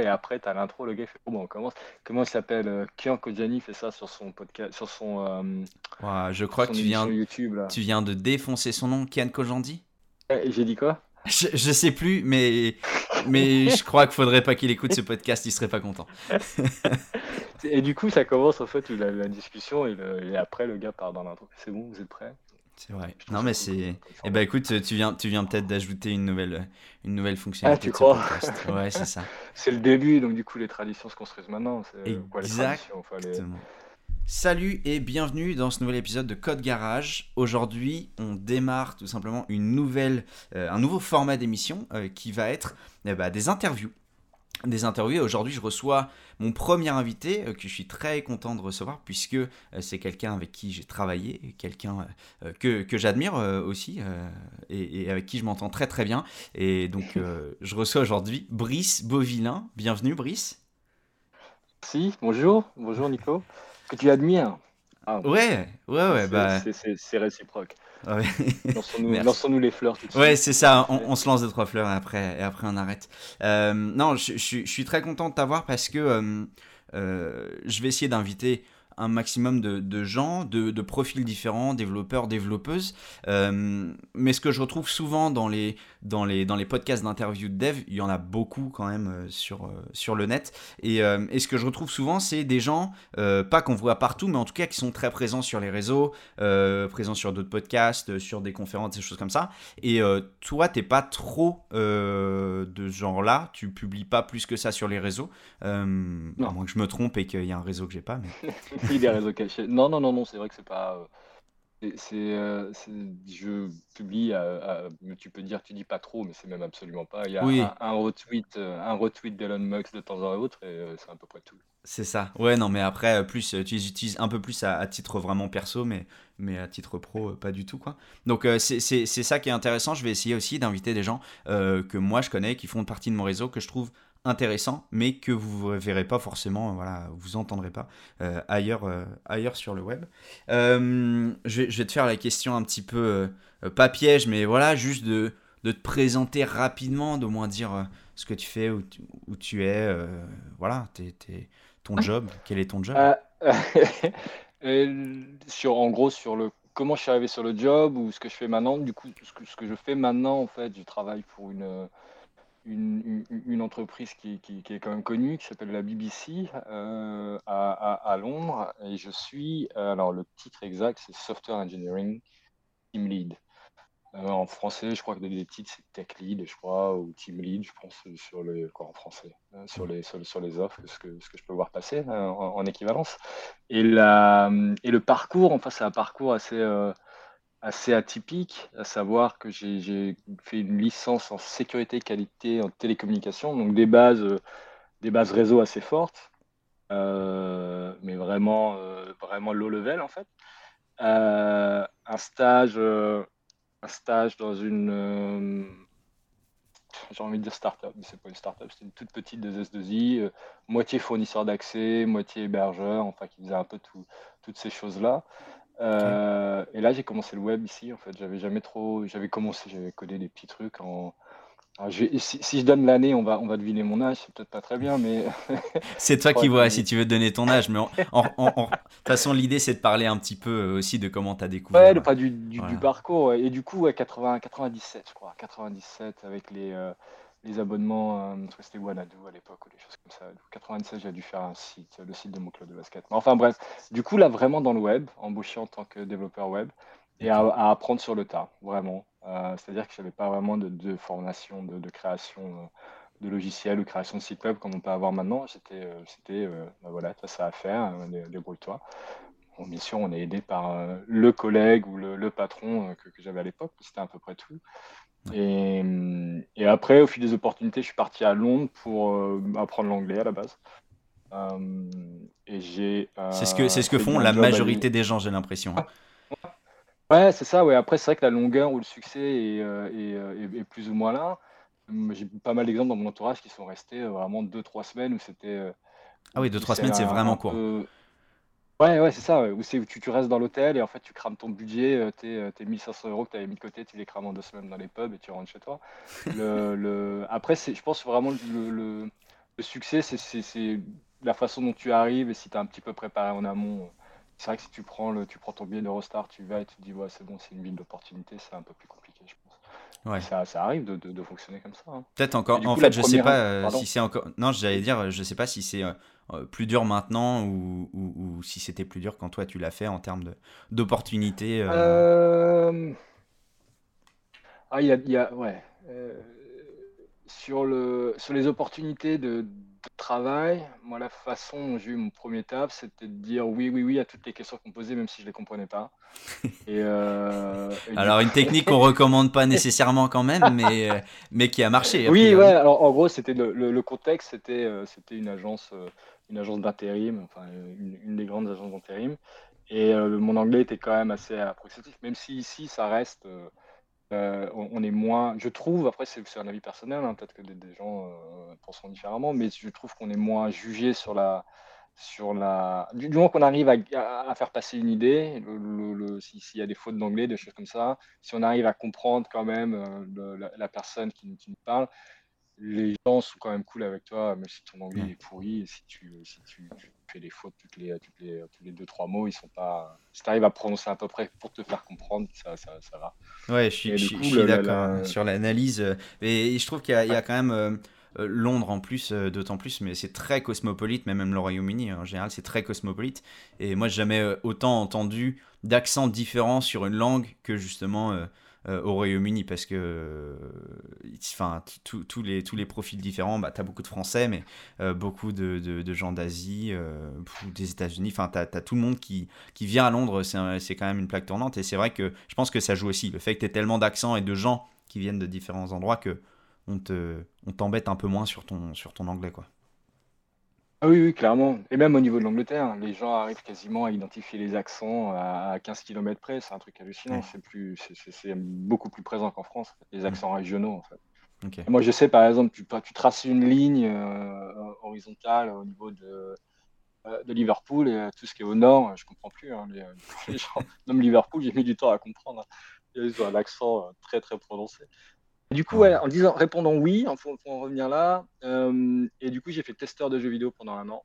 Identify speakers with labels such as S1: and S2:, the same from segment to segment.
S1: Et après, tu as l'intro, le gars fait oh, bon, on commence. Comment il s'appelle euh, Kian Kojani fait ça sur son podcast, sur son.
S2: euh, je crois que tu viens,
S1: YouTube là.
S2: tu viens de défoncer son nom, Kian Kojandi
S1: Et j'ai dit quoi?
S2: Je, je sais plus, mais, mais je crois qu'il faudrait pas qu'il écoute ce podcast, il serait pas content.
S1: Et du coup, ça commence en fait la, la discussion et, le- et après le gars part dans l'intro. C'est bon, vous êtes prêts?
S2: C'est vrai. Non, mais c'est. Eh ben écoute, tu viens, tu viens peut-être d'ajouter une nouvelle, une nouvelle fonctionnalité
S1: Ah, tu
S2: ce
S1: crois.
S2: Ouais, c'est ça.
S1: C'est le début, donc du coup, les traditions se construisent maintenant. C'est euh, quoi les traditions enfin, les-
S2: Exactement. Salut et bienvenue dans ce nouvel épisode de Code Garage. Aujourd'hui, on démarre tout simplement une nouvelle, euh, un nouveau format d'émission euh, qui va être eh ben, des interviews. Des interviews. Aujourd'hui, je reçois mon premier invité euh, que je suis très content de recevoir puisque euh, c'est quelqu'un avec qui j'ai travaillé, quelqu'un euh, que, que j'admire aussi et, et avec qui je m'entends très très bien. Et donc, je reçois aujourd'hui Brice Beauvillain. Bienvenue, Brice.
S1: Si, bonjour, bonjour Nico. Que tu admires. Ah,
S2: Ouais, ouais, ouais, bah.
S1: c'est réciproque.
S2: Ouais.
S1: Lançons-nous les fleurs tout de suite.
S2: Ouais, c'est ça, on, on se lance deux, trois fleurs et après, et après on arrête. Euh, non, je, je- je suis très content de t'avoir parce que euh, euh, je vais essayer d'inviter un maximum de, de gens, de, de profils différents, développeurs, développeuses. Euh, mais ce que je retrouve souvent dans les, dans les, dans les podcasts d'interviews de dev, il y en a beaucoup quand même euh, sur, euh, sur le net. Et, euh, et ce que je retrouve souvent, c'est des gens, euh, pas qu'on voit partout, mais en tout cas qui sont très présents sur les réseaux, présents sur d'autres podcasts, sur des conférences, des choses comme ça. Et toi, t'es pas trop de ce genre-là, tu publies pas plus que ça sur les réseaux. Euh, à moins que je me trompe et qu'il y a un réseau que j'ai pas. Mais...
S1: Oui, des réseaux cachés. Non, non, non, non, c'est vrai que c'est pas. euh, c'est, euh, c'est- je publie, à- à- mais tu peux dire, tu dis pas trop, mais c'est même absolument pas. Il y a
S2: Oui.
S1: un, un retweet, euh, un retweet d'Elon Musk de temps en temps et euh, c'est à peu près tout.
S2: C'est ça. Ouais, non, mais après, euh, plus, euh, tu les utilises un peu plus à, à titre vraiment perso, mais, mais à titre pro, euh, pas du tout, quoi. Donc, euh, c'est ça qui est intéressant. Je vais essayer aussi d'inviter des gens euh, que moi je connais, qui font partie de mon réseau, que je trouve intéressants, mais que vous ne verrez pas forcément, euh, voilà, vous entendrez pas euh, ailleurs, euh, ailleurs sur le web. Euh, je, vais, je vais te faire la question un petit peu, pas piège, mais voilà, juste de, de te présenter rapidement, d'au moins dire ce que tu fais, où tu, où tu es, voilà, ton job, quel est ton job?
S1: Sur, en gros, sur le comment je suis arrivé sur le job ou ce que je fais maintenant. Du coup, ce que, ce que je fais maintenant, en fait, je travaille pour une, une, entreprise qui, qui- est quand même connue, qui s'appelle la BBC euh, à, à- Londres. Et je suis, euh, alors le titre exact, c'est Software Engineering Team Lead. Euh, en français, je crois que les titres, c'est Tech Lead, je crois, ou Team Lead, je pense, sur les, quoi, en français, euh, sur les, sur, les offres, ce que, ce que je peux voir passer euh, en, en équivalence. Et, la, et le parcours, enfin, c'est un parcours assez, assez atypique, à savoir que j'ai fait une licence en sécurité qualité en télécommunication, donc des bases, euh, des bases réseau assez fortes, euh, mais vraiment, euh, vraiment low level en fait. Un stage, un stage dans une, j'ai envie de dire start-up, mais c'est pas une start-up, c'était une toute petite 2S2I, euh, moitié fournisseur d'accès, moitié hébergeur, enfin qui faisait un peu tout- toutes ces choses-là. Euh, et là, j'ai commencé le web ici. En fait, j'avais jamais trop. J'avais commencé, j'avais codé des petits trucs en. Je vais- si, si je donne l'année, on va, on va deviner mon âge. C'est peut-être pas très bien, mais
S2: C'est toi qui vois
S1: que-
S2: si tu veux donner ton âge, mais de toute façon, l'idée c'est de parler un petit peu euh, aussi de comment tu as découvert.
S1: ouais, le- pas du, du,
S2: Voilà.
S1: du parcours. Et du coup, ouais, 80, 97, je crois. 97 avec les, euh, les abonnements. euh, je crois que c'était Wanadu à l'époque ou des choses comme ça. Donc, 97, j'ai dû faire un site, le site de mon club de basket. Mais enfin, bref. Du coup, là, vraiment dans le web, embauché en tant que développeur web et à, à apprendre sur le tas, vraiment. Euh, C'est-à-dire que je n'avais pas vraiment de, de formation, de, de création euh, de logiciels ou création de site web comme on peut avoir maintenant. C'était, euh, c'était ben voilà, tu as ça à faire, dé- débrouille-toi. Bon, bien sûr, on est aidé par le collègue ou le, le patron que, que j'avais à l'époque, c'était à peu près tout. Et, et après, au fil des opportunités, je suis parti à Londres pour euh, apprendre l'anglais à la base. Euh, et j'ai.
S2: C'est ce que, c'est ce que font la majorité des gens, j'ai l'impression. hein.
S1: Ouais, c'est ça, ouais. Après, c'est vrai que la longueur ou le succès est, euh, est, euh, est- est plus ou moins là. J'ai pas mal d'exemples dans mon entourage qui sont restés euh, vraiment deux, trois semaines où c'était. euh,
S2: Ah oui,
S1: où
S2: deux, trois
S1: c'est
S2: semaines, c'est vraiment court.
S1: peu. Ouais, ouais, c'est ça, ouais. Où tu, tu restes dans l'hôtel et en fait tu crames ton budget, tes, euh, tes 1500 euros que tu avais mis de côté, tu les crames en deux semaines dans les pubs et tu rentres chez toi. Le, le... Après, je pense vraiment le, le, le succès, c'est la façon dont tu arrives et si tu es un petit peu préparé en amont. C'est vrai que si tu prends, le, tu prends ton billet d'Eurostar, tu vas et tu te dis, ouais, c'est bon, c'est une ville d'opportunité, c'est un peu plus compliqué, je pense. Ouais. Ça, ça, arrive de, de, fonctionner comme ça. Hein.
S2: Peut-être encore. En fait, je sais pas euh, si c'est encore. Non, j'allais dire, je sais pas si c'est euh, plus dur maintenant ou, ou, si c'était plus dur quand toi tu l'as fait en termes d'opportunités.
S1: Euh... Ah, il y a, y a, ouais. sur, le, sur les opportunités de, travail, moi, la façon dont j'ai eu mon premier taf, c'était de dire oui, oui, oui à toutes les questions qu'on posait, même si je ne les comprenais pas.
S2: Et, euh, alors, une technique qu'on recommande pas nécessairement quand même, mais, euh, mais qui a marché.
S1: Oui, ouais, alors en gros, c'était le, le, contexte, c'était euh, c'était une agence, une agence d'intérim, enfin, une, une, des grandes agences d'intérim. Et mon anglais était quand même assez approximatif, même si ici, ça reste euh, on, est moins, je trouve, après c'est un avis personnel, hein, peut-être que des, gens euh, penseront différemment, mais je trouve qu'on est moins jugé sur la, sur la, du, moment qu'on arrive à, faire passer une idée, s'il y a des fautes d'anglais, des choses comme ça, si on arrive à comprendre quand même euh, la, personne qui, qui, nous parle, les gens sont quand même cool avec toi, même si ton anglais est pourri, et si tu, si tu, fais des fautes toutes les, toutes les, tous les deux, trois mots, ils sont pas. Si tu arrives à prononcer à peu près pour te faire comprendre, ça, ça, ça va.
S2: Ouais, je suis, je, suis d'accord sur l'analyse. Et je trouve qu'il y, y, a quand même. Euh, euh, Londres en plus, euh, d'autant plus, mais c'est très cosmopolite, mais même le Royaume-Uni en général, c'est très cosmopolite. Et moi, j'ai jamais autant entendu d'accents différents sur une langue que justement euh, au Royaume-Uni parce que euh, enfin tous les profils différents bah as beaucoup de français mais euh, beaucoup de, gens d'Asie des États-Unis. Enfin tu as, tout le monde qui qui vient à Londres c'est quand même une plaque tournante. Et c'est vrai que je pense que ça joue aussi le fait que tu aies tellement d'accents et de gens qui viennent de différents endroits que on te on t'embête un peu moins sur ton sur ton anglais quoi
S1: ah oui, oui, clairement. Et même au niveau de l'Angleterre, les gens arrivent quasiment à identifier les accents à 15 km près. C'est un truc hallucinant. C'est plus, c'est, beaucoup plus présent qu'en France, les mmh. accents régionaux, en fait. Moi, je sais, par exemple, tu, tu traces une ligne euh, horizontale au niveau de, euh, de Liverpool et tout ce qui est au nord, je comprends plus. Hein, les, gens, même Liverpool, j'ai mis du temps à comprendre. Hein. Ils ont un accent euh, très, très prononcé. Du coup, en disant, répondant oui, il faut, en revenir là. Euh, et du coup, j'ai fait testeur de jeux vidéo pendant un an.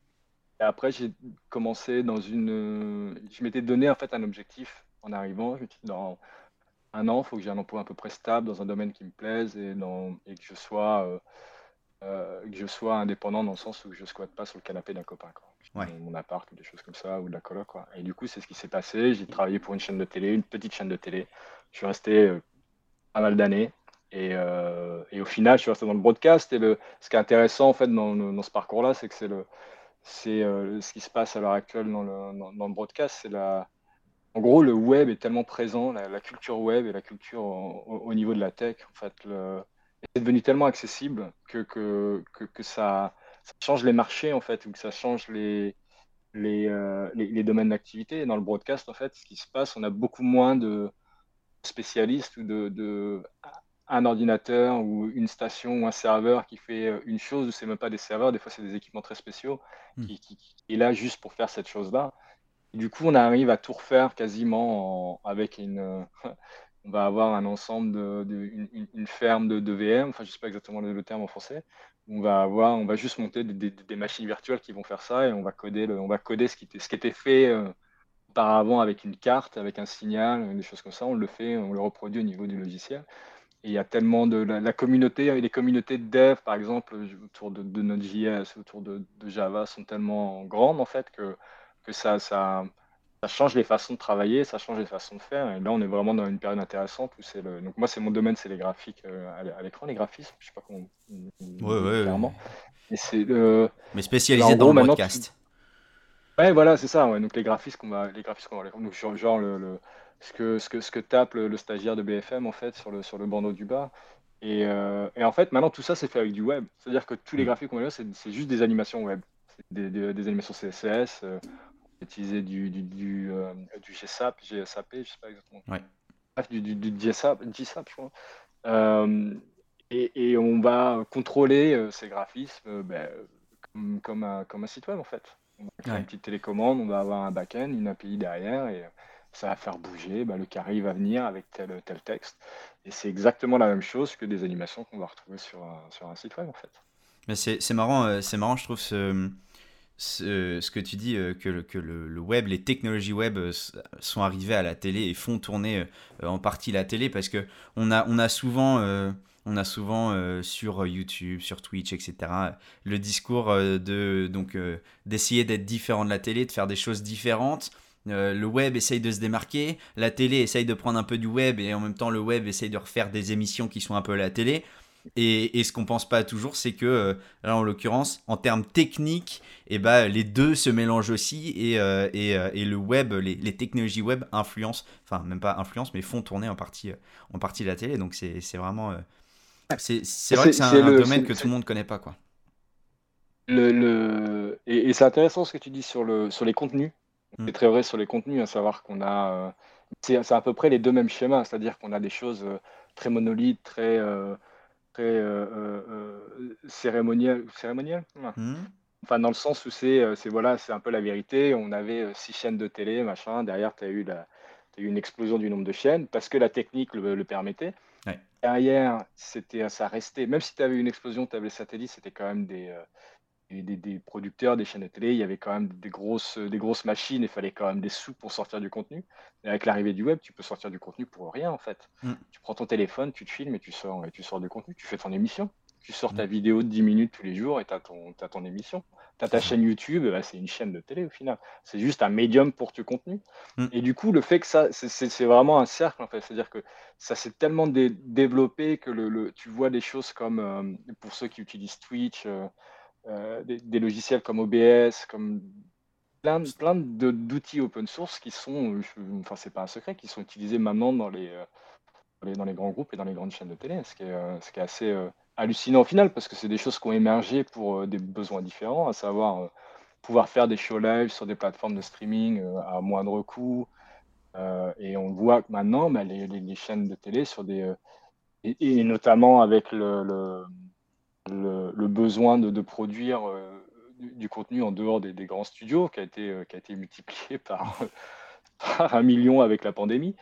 S1: Et après, j'ai commencé dans une. Je m'étais donné en fait un objectif en arrivant. Je me suis dit, dans un an, il faut que j'ai un emploi à peu près stable dans un domaine qui me plaise et, dans... et que je sois. Euh, euh, que je sois indépendant dans le sens où je ne squatte pas sur le canapé d'un copain. Quoi. Mon appart ou des choses comme ça, ou de la coloc. Quoi. Et du coup, c'est ce qui s'est passé. J'ai travaillé pour une chaîne de télé, une petite chaîne de télé. Je suis resté pas mal d'années. Euh, et, au final, je suis resté dans le broadcast. Et le, ce qui est intéressant en fait dans, dans ce parcours-là, c'est que c'est euh, ce qui se passe à l'heure actuelle dans le, dans, le broadcast. La, en gros, le web est tellement présent, la, culture web et la culture au, niveau de la tech, en fait, est devenu tellement accessible que, que, que, ça, ça, change les marchés en fait, ou que ça change les, les, euh, les, domaines d'activité. Dans le broadcast, en fait, ce qui se passe, on a beaucoup moins de spécialistes ou de un ordinateur ou une station ou un serveur qui fait euh, une chose, ou c'est même pas des serveurs, des fois c'est des équipements très spéciaux, hmm. qui, est là juste pour faire cette chose-là. Du coup, on arrive à tout refaire quasiment avec une. Euh, on va avoir un ensemble de, une, ferme de, VM, enfin je sais pas exactement le, terme en français. On va avoir, on va juste monter des, machines virtuelles qui vont faire ça et on va coder, on va coder ce qui était, ce qui était fait euh, auparavant avec une carte, avec un signal, des choses comme ça. On le fait, on le reproduit au niveau du logiciel. Et il y a tellement de la, communauté, et les communautés de dev, par exemple, autour de, de Node.js, autour de, Java, sont tellement grandes en fait que, que ça, ça, ça, change les façons de travailler, ça change les façons de faire. Et là, on est vraiment dans une période intéressante où c'est le. Donc moi, c'est mon domaine, c'est les graphiques euh, à l'écran, les graphismes. Je sais pas comment.
S2: Ouais, ouais, clairement.
S1: Mais c'est le.
S2: Mais spécialisé dans le podcast.
S1: Ouais, voilà, c'est ça. Ouais. Donc les graphismes qu'on va, les graphismes qu'on va, donc genre, le ce que, ce que, ce que tape le, stagiaire de BFM en fait sur le, sur le bandeau du bas. Et, euh, et en fait, maintenant tout ça c'est fait avec du web. C'est-à-dire que tous les mm. graphiques qu'on voit c'est, c'est juste des animations web. Des, des, des, animations CSS, euh, utiliser du, du, du, euh, du, GSAP, GSAP, je sais pas exactement. Ouais. Bref, du, du, du GSAP, GSAP, je crois. Euh, et, et, on va contrôler ces graphismes ben, comme, comme, un, comme un site web en fait. On va créer une petite télécommande, on va avoir un back-end, une API derrière et ça va faire bouger, bah, le carré va venir avec tel, tel texte. Et c'est exactement la même chose que des animations qu'on va retrouver sur un, sur un site web en fait.
S2: Mais c'est marrant, c'est marrant, je trouve, ce, ce, que tu dis, que, le, que le, web, les technologies web sont arrivées à la télé et font tourner en partie la télé parce que on a, on a souvent on a souvent euh, sur YouTube, sur Twitch, etc. le discours euh, de euh, d'essayer d'être différent de la télé, de faire des choses différentes. Le web essaye de se démarquer, la télé essaye de prendre un peu du web et en même temps le web essaye de refaire des émissions qui sont un peu la télé. Et, ce qu'on pense pas toujours, c'est que là en l'occurrence, en termes techniques, et eh ben, les deux se mélangent aussi et, et, le web, les, les, technologies web influencent, enfin même pas influencent, mais font tourner en partie, en partie la télé. Donc c'est vraiment c'est vrai que c'est un, domaine que tout le monde ne connaît pas. Quoi.
S1: Le, le... Et, c'est intéressant ce que tu dis sur, le, sur les contenus. Mm. C'est très vrai sur les contenus, à savoir qu'on a. Euh, c'est à peu près les deux mêmes schémas, c'est-à-dire qu'on a des choses euh, très monolithes, très, euh, très cérémoniales. cérémoniales mm. Enfin, dans le sens où c'est voilà, un peu la vérité. On avait six chaînes de télé, machin. Derrière, tu as eu la, eu une explosion du nombre de chaînes parce que la technique le, permettait. Derrière, c'était, ça restait, même si tu avais une explosion, tu avais le satellite, c'était quand même euh, des, des, producteurs, des chaînes de télé, il y avait quand même des grosses, des grosses machines, il fallait quand même des sous pour sortir du contenu. Et avec l'arrivée du web, tu peux sortir du contenu pour rien en fait. Mm. Tu prends ton téléphone, tu te filmes et tu sors, et tu sors du contenu, tu fais ton émission. Tu sors ta mm. vidéo de 10 minutes tous les jours et tu as, as, ton émission. Tu as ta chaîne YouTube, bah, c'est une chaîne de télé au final. C'est juste un médium pour ton contenu. Mm. Et du coup, le fait que ça, c'est vraiment un cercle en fait. C'est-à-dire que ça s'est tellement développé que le, tu vois des choses comme, euh, pour ceux qui utilisent Twitch, euh, euh, des, logiciels comme OBS, comme plein, plein d'outils open source qui sont, enfin, c'est pas un secret, qui sont utilisés maintenant dans les, dans les, grands groupes et dans les grandes chaînes de télé, ce qui est, ce qui est assez hallucinant au final parce que c'est des choses qui ont émergé pour euh, des besoins différents, à savoir euh, pouvoir faire des shows live sur des plateformes de streaming euh, à moindre coût. et on voit que maintenant, bah, les, les, chaînes de télé sur des et, notamment avec le, le, besoin de, de produire du, contenu en dehors des, des, grands studios qui a été, qui a été multiplié par, par un million avec la pandémie,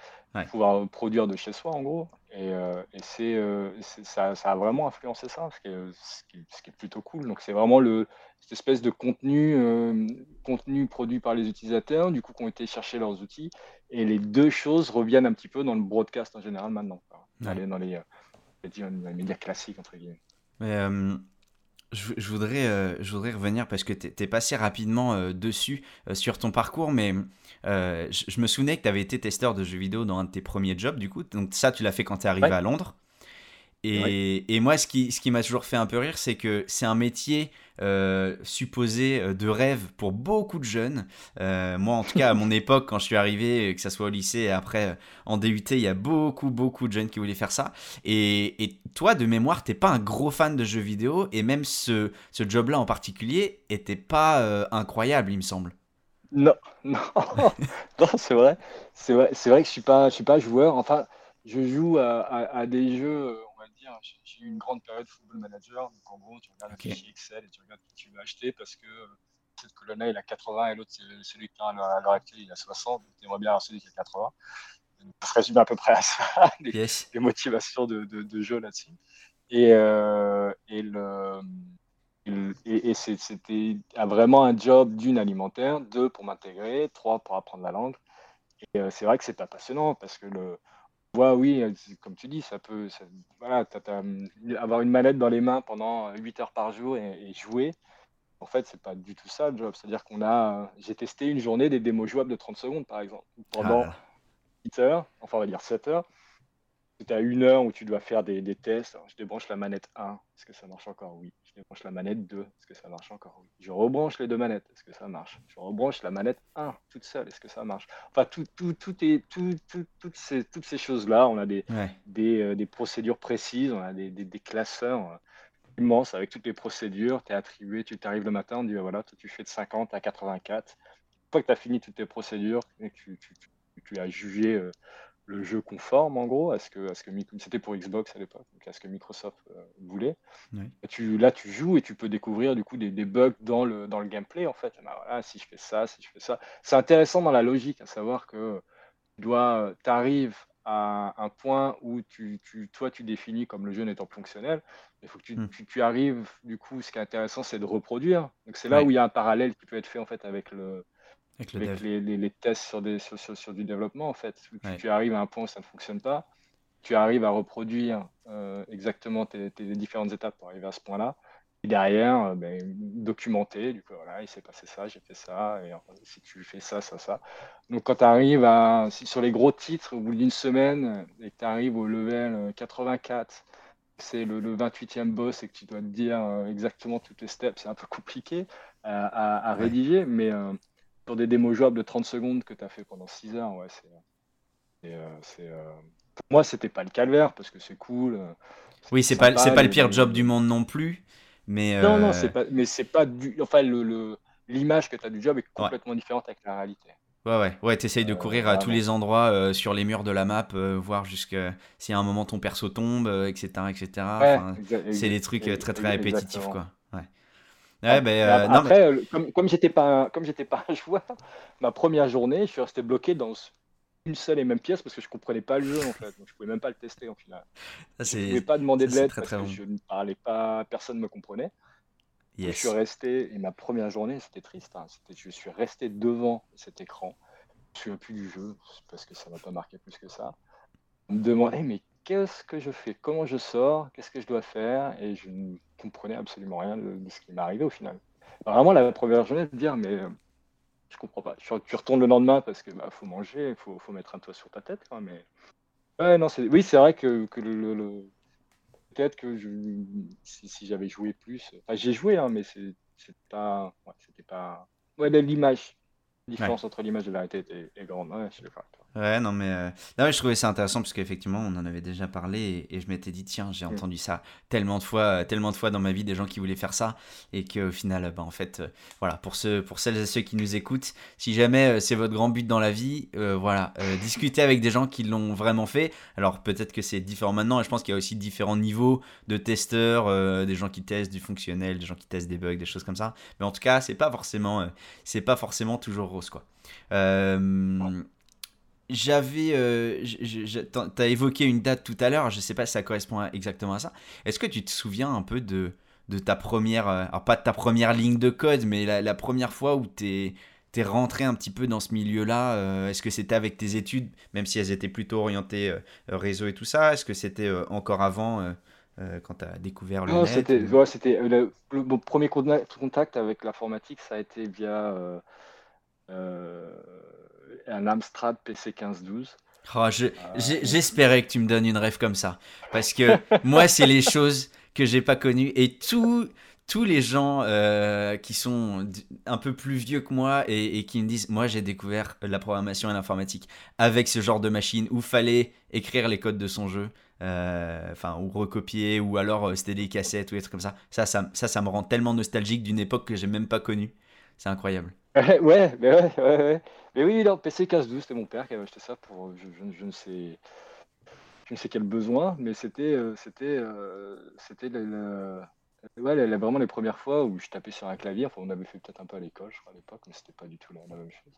S1: pouvoir produire de chez soi en gros. Et, euh, euh, c'est, ça, ça, a vraiment influencé ça, ce qui est, ce qui est, plutôt cool. Donc c'est vraiment le, cette espèce de contenu, euh, contenu produit par les utilisateurs, du coup, qui ont été chercher leurs outils. Et les deux choses reviennent un petit peu dans le broadcast en général maintenant, dans, les, dans les, médias classiques, entre guillemets.
S2: Mais, je, voudrais, je voudrais revenir parce que tu es, passé rapidement dessus sur ton parcours, mais euh, je, me souvenais que tu avais été testeur de jeux vidéo dans un de tes premiers jobs, du coup. Donc, ça, tu l'as fait quand tu es arrivé à Londres. Et, et, moi, ce qui, ce qui m'a toujours fait un peu rire, c'est que c'est un métier euh, supposé euh, de rêve pour beaucoup de jeunes. moi, en tout cas, à mon époque, quand je suis arrivé, que ce soit au lycée et après en DUT, il y a beaucoup, beaucoup de jeunes qui voulaient faire ça. Et, et toi, de mémoire, t'es pas un gros fan de jeux vidéo, et même ce, ce job-là en particulier était pas incroyable, il me semble.
S1: Non, non, non, c'est vrai. C'est vrai, vrai que je suis pas, je suis pas joueur. Enfin, je joue à, à, des jeux, dire. J'ai eu une grande période Football Manager. Donc en gros, tu regardes okay. le fichier Excel et tu regardes qui tu veux acheter parce que cette colonne-là, il a 80 et l'autre, c'est celui qui a à l'heure actuelle, il a 60. Donc tu aimerais bien avoir celui qui a 80. Ça se résume à peu près à ça, les, les motivations de, de, de jeu là-dessus. Et, euh, et le et, c'était vraiment un job d'une alimentaire, deux pour m'intégrer, trois pour apprendre la langue. Et euh, c'est vrai que c'est pas passionnant parce que le, oui, comme tu dis, ça peut, voilà, avoir une manette dans les mains pendant 8 heures par jour et, jouer. En fait, c'est pas du tout ça le job. C'est-à-dire qu'on a, j'ai testé une journée des démos jouables de 30 secondes, par exemple, pendant 8 ah heures, enfin on va dire 7 heures tu as une heure où tu dois faire des, tests. je débranche la manette 1, est-ce que ça marche encore? Oui. Je débranche la manette 2, est-ce que ça marche encore? Oui. Je rebranche les deux manettes, est-ce que ça marche? Je rebranche la manette 1 toute seule, est-ce que ça marche? Enfin, tout, tout, tout est, tout, toutes ces, toutes ces choses-là, on a des, des, euh, des, procédures précises, on a des, des, classeurs euh, immenses avec toutes les procédures. Tu es attribué, tu t'arrives le matin, on dit bah voilà, toi, tu fais de 50 à 84. Une fois que tu as fini toutes tes procédures et que tu, tu, tu as jugé. Euh, le jeu conforme en gros à ce que, à ce que c'était pour Xbox à l'époque, à ce que Microsoft euh, voulait. tu, là, tu joues et tu peux découvrir du coup des, bugs dans le, dans le gameplay en fait. Ben voilà, si je fais ça, si je fais ça, c'est intéressant dans la logique, à savoir que tu dois, arrives à un point où tu, tu, toi, tu définis comme le jeune étant fonctionnel. Il faut que tu,
S2: Hmm.
S1: tu, tu arrives, du coup, ce qui est intéressant, c'est de reproduire. Donc, c'est là où il y a un parallèle qui peut être fait, en fait, avec le,
S2: avec le
S1: avec
S2: dev.
S1: les, les- les tests sur, des, sur, sur- sur du développement, en fait. Tu, arrives à un point où ça ne fonctionne pas, tu arrives à reproduire euh, exactement tes, tes différentes étapes pour arriver à ce point-là. Et derrière, euh, ben, documenter, du coup, voilà, il s'est passé ça, j'ai fait ça, et enfin, si tu fais ça, ça, ça. Donc, quand tu arrives à, sur les gros titres, au bout d'une semaine, euh, et que tu arrives au level euh, 84, c'est le, le 28e boss et que tu dois te dire euh, exactement toutes les steps, c'est un peu compliqué à, à- à
S2: ouais.
S1: rédiger, mais euh, sur des démos jouables de 30 secondes que tu as fait pendant 6 heures, ouais, c'est, euh, euh, pour moi, c'était pas le calvaire parce que c'est cool, euh,
S2: Oui,
S1: c'est
S2: pas, pas le
S1: Les,
S2: pire job du monde non plus, mais
S1: Non, non, c'est pas, mais c'est pas du, enfin, le, le- l'image que tu as du job est
S2: ouais.
S1: complètement différente avec la réalité.
S2: Ouais, ouais, ouais, t'essayes de
S1: Euh,
S2: courir à tous les endroits euh, sur les murs de la map, euh, voir jusque si à un moment ton perso tombe, etc., etc.
S1: Ouais,
S2: Enfin,
S1: exa-
S2: c'est des trucs très très répétitifs,
S1: exactement.
S2: quoi. Ouais.
S1: Mais
S2: euh,
S1: ap-
S2: non, mais
S1: après, euh, comme, comme j'étais pas, un- comme j'étais pas un joueur, ma première journée, je suis resté bloqué dans une seule et même pièce parce que je comprenais pas le jeu en fait. Donc je pouvais même pas le tester en final.
S2: ça
S1: Je pouvais pas demander de l'aide parce
S2: très
S1: que
S2: bon.
S1: je ne parlais pas, personne ne me comprenait. Donc je suis
S2: Yes.
S1: resté et ma première journée, c'était triste. hein. C'était, je suis resté devant cet écran. Je souviens plus du jeu parce que ça m'a pas marqué plus que ça. On me demandait mais qu'est-ce que je fais, comment je sors, qu'est-ce que je dois faire? Et je ne comprenais absolument rien de, de ce qui m'arrivait au final. Vraiment la première journée de dire mais euh, je comprends pas. Tu, retournes le lendemain parce que bah, faut manger, faut, faut mettre un toit sur ta tête quoi, mais ouais non oui c'est vrai que, que le, le- le- peut-être que je, si, si j'avais joué plus, enfin j'ai joué hein, mais c'est pas ouais, c'était pas ouais l'image la
S2: Ouais.
S1: différence entre l'image et la réalité est, est grande. Ouais, je suis d'accord.
S2: Ouais, non, mais, euh, non, mais je trouvais ça intéressant parce qu'effectivement, on en avait déjà parlé et, et je m'étais dit, tiens, j'ai
S1: Mm.
S2: entendu ça tellement de fois, euh, tellement de fois dans ma vie, des gens qui voulaient faire ça et qu'au final, bah, en fait, euh, voilà, pour, ceux, pour celles et ceux qui nous écoutent, si jamais euh, c'est votre grand but dans la vie, voilà, discutez avec des gens qui l'ont vraiment fait. Alors peut-être que c'est différent maintenant et je pense qu'il y a aussi différents niveaux de testeurs, des gens qui testent du fonctionnel, des gens qui testent des bugs, des choses comme ça. Mais en tout cas, c'est pas forcément, c'est pas forcément toujours rose, quoi. Euh, j'avais. Euh, t'as évoqué une date tout à l'heure, je sais pas si ça correspond à- exactement à ça. Est-ce que tu te souviens un peu de, de ta première. euh, Alors, pas de ta première ligne de code, mais la, la première fois où t'es t'es rentré un petit peu dans ce milieu-là euh, Est-ce que c'était avec tes études, même si elles étaient plutôt orientées euh, réseau et tout ça Est-ce que c'était encore avant, quand tu as découvert le
S1: Non,
S2: net
S1: c'était
S2: ou-
S1: ouais, c'était le, le- mon premier contact, avec l'informatique, ça a été via un Amstrad PC 1512.
S2: Oh, je-
S1: Euh,
S2: j'ai- J'espérais que tu me donnes une rêve comme ça. Parce que moi, c'est les choses que j'ai pas connues. Et tous tous les gens euh, qui sont un peu plus vieux que moi et, et qui me disent Moi, j'ai découvert la programmation et l'informatique avec ce genre de machine où fallait écrire les codes de son jeu. euh, Enfin, ou recopier, ou alors euh, c'était des cassettes ou des trucs comme ça. Ça, ça, ça, ça me rend tellement nostalgique d'une époque que j'ai même pas connue. C'est incroyable.
S1: Ouais, mais ouais. Mais oui, non, PC 1512, c'était mon père qui avait acheté ça pour je, je- ne sais quel besoin, mais c'était euh, euh, vraiment les premières fois où je tapais sur un clavier. Enfin, on avait fait peut-être un peu à l'école, je crois, à l'époque, mais c'était pas du tout la, même chose.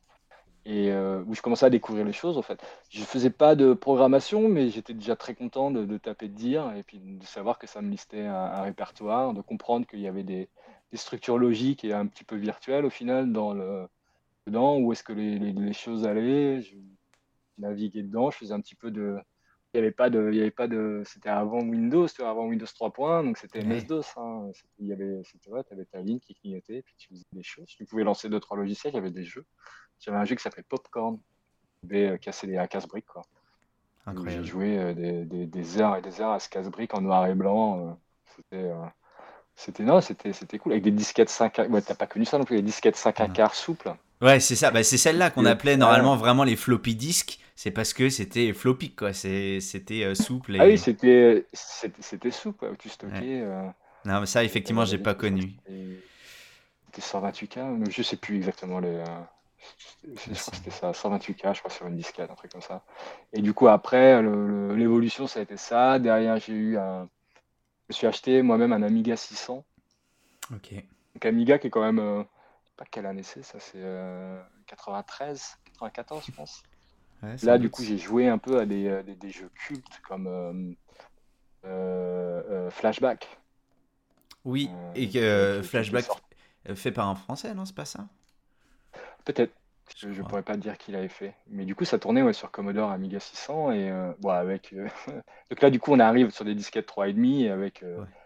S1: Et euh, où je commençais à découvrir les choses, en fait. Je faisais pas de programmation, mais j'étais déjà très content de, taper de dire et puis de savoir que ça me listait un répertoire, de comprendre qu'il y avait des, des structures logiques et un petit peu virtuelles au final dans le dedans, où est-ce que les, les- les choses allaient. Je naviguais dedans, je faisais un petit peu de. Il n'y avait pas de. Il y avait pas de c'était avant Windows, c'était avant Windows 3.1, donc c'était
S2: Ouais.
S1: MS-DOS. Hein. Il y avait, c'était tu avais ta ligne qui clignotait, puis tu faisais des choses. Tu pouvais lancer deux, trois logiciels, il y avait des jeux. J'avais un jeu qui s'appelait Popcorn. Tu pouvais euh, casser des, un casse-briques, quoi. J'ai joué euh, des, des- des heures et des heures à ce casse-brique en noir et blanc. euh, C'était. C'était non, c'était c'était cool avec des disquettes 5 ouais, t'as pas connu ça non plus, les disquettes 5
S2: Non.
S1: un quart souples.
S2: Ouais, c'est ça. Bah, c'est celle-là qu'on appelait normalement vraiment les floppy disks. C'est parce que c'était floppy, quoi. C'était euh, souple. Et...
S1: Ah oui, c'était souple, tu stockais. euh,
S2: non, mais ça, effectivement, j'ai pas connu.
S1: C'était c'était 128K, donc je sais plus exactement euh, je crois que c'était ça, 128K, je crois, sur une disquette, un truc comme ça. Et du coup, après, le- le- l'évolution, ça a été ça. Derrière, j'ai eu un. Je me suis acheté moi-même un Amiga 600.
S2: Ok.
S1: Donc, Amiga qui est quand même. euh, pas quelle année c'est, ça, c'est euh, 93, 94, je pense. Là, du coup, j'ai joué un peu à des, des, jeux cultes comme Flashback.
S2: Oui, et que Flashback fait par un Français, non C'est pas ça?
S1: Peut-être. Je, ne pourrais pas dire qu'il avait fait. Mais du coup, ça tournait ouais, sur Commodore Amiga 600 et bon, avec. Donc là, du coup, on arrive sur des disquettes 3,5 avec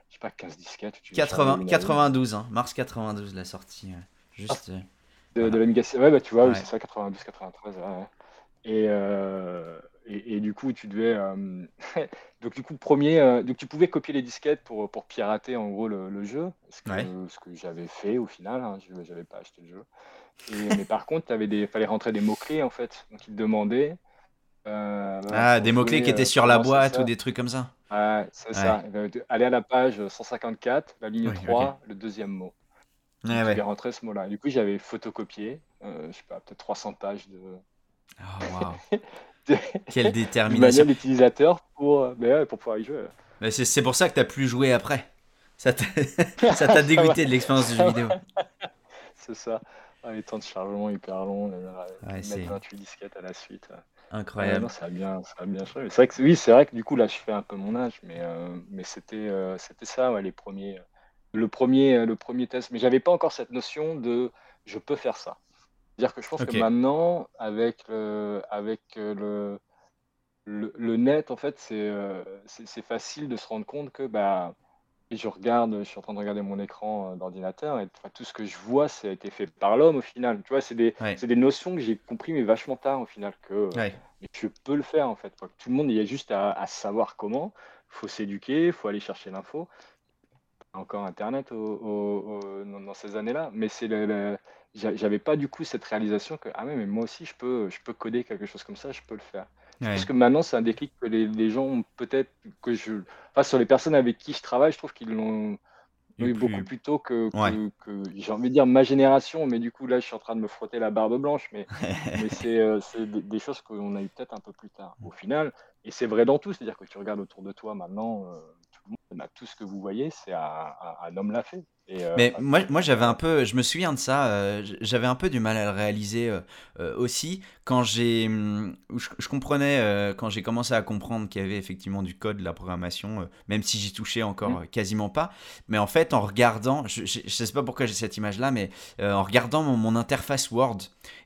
S1: je sais pas, 15 disquettes.
S2: 80, 92, hein, mars 92 la sortie. Juste.
S1: Ah, de, de l'Amiga Ouais, bah tu vois, c'est ça, 92, 93. Et, euh, et, et, du coup, tu devais. Euh, donc, du coup, premier. Euh, donc, tu pouvais copier les disquettes pour, pour pirater en gros le, le jeu. Ce que, ce que j'avais fait au final. Hein, je n'avais pas acheté le jeu. Et, mais par contre, il fallait rentrer des mots-clés en fait. Donc, ils te demandaient.
S2: ah, des mots-clés qui étaient sur la boîte ou des trucs comme ça.
S1: Ouais, c'est ça. Aller à la page 154, la ligne 3, le deuxième mot. Ouais, ouais. rentrer ce mot-là. Du coup, j'avais photocopié, euh, je sais pas, peut-être 300 pages de.
S2: Oh, Quelle détermination.
S1: manuel d'utilisateur pour, euh, mais ouais, pour pouvoir y jouer.
S2: Mais c'est pour ça que tu as plus joué après. Ça t'a dégoûté de l'expérience du jeu vidéo.
S1: c'est ça. Ah, les temps de chargement hyper longs, ouais, mettre 28 disquettes à la suite.
S2: Incroyable.
S1: ça a bien, ça a bien changé. C'est vrai que oui, c'est vrai que du coup là, je fais un peu mon âge, mais euh, mais c'était euh, c'était ça, ouais, les premiers, le premier le premier test. Mais j'avais pas encore cette notion de je peux faire ça. C'est-à-dire que je pense que maintenant, avec le avec le le, le net, en fait, c'est euh, c'est facile de se rendre compte que bah je regarde, je suis en train de regarder mon écran d'ordinateur et tout ce que je vois, ça a été fait par l'homme au final. Tu vois, c'est des, des notions que j'ai compris mais vachement tard au final que je peux le faire en fait. Tout le monde, il y a juste à, savoir comment. Il faut s'éduquer, il faut aller chercher l'info. Encore Internet dans ces années-là, mais c'est le, j'avais pas du coup cette réalisation que ah mais moi aussi je peux, je peux coder quelque chose comme ça, je peux le faire. Parce que maintenant, c'est un déclic que les, gens ont peut-être, que je. Enfin, sur les personnes avec qui je travaille, je trouve qu'ils l'ont eu beaucoup plus tôt que, que, j'ai envie de dire ma génération, mais du coup, là, je suis en train de me frotter la barbe blanche, mais, mais c'est euh, des, choses qu'on a eu peut-être un peu plus tard. Au final, et c'est vrai dans tout, c'est-à-dire que tu regardes autour de toi maintenant, euh, tout le monde, bah, tout ce que vous voyez, c'est un, un homme l'a fait.
S2: Euh, mais moi, moi j'avais un peu, je me souviens de ça, euh, j'avais un peu du mal à le réaliser euh, aussi quand j'ai, hum, je, comprenais quand j'ai commencé à comprendre qu'il y avait effectivement du code, de la programmation, même si j'y touchais encore mmh. quasiment pas. Mais en fait, en regardant, je, je, sais pas pourquoi j'ai cette image-là, mais en regardant mon, interface Word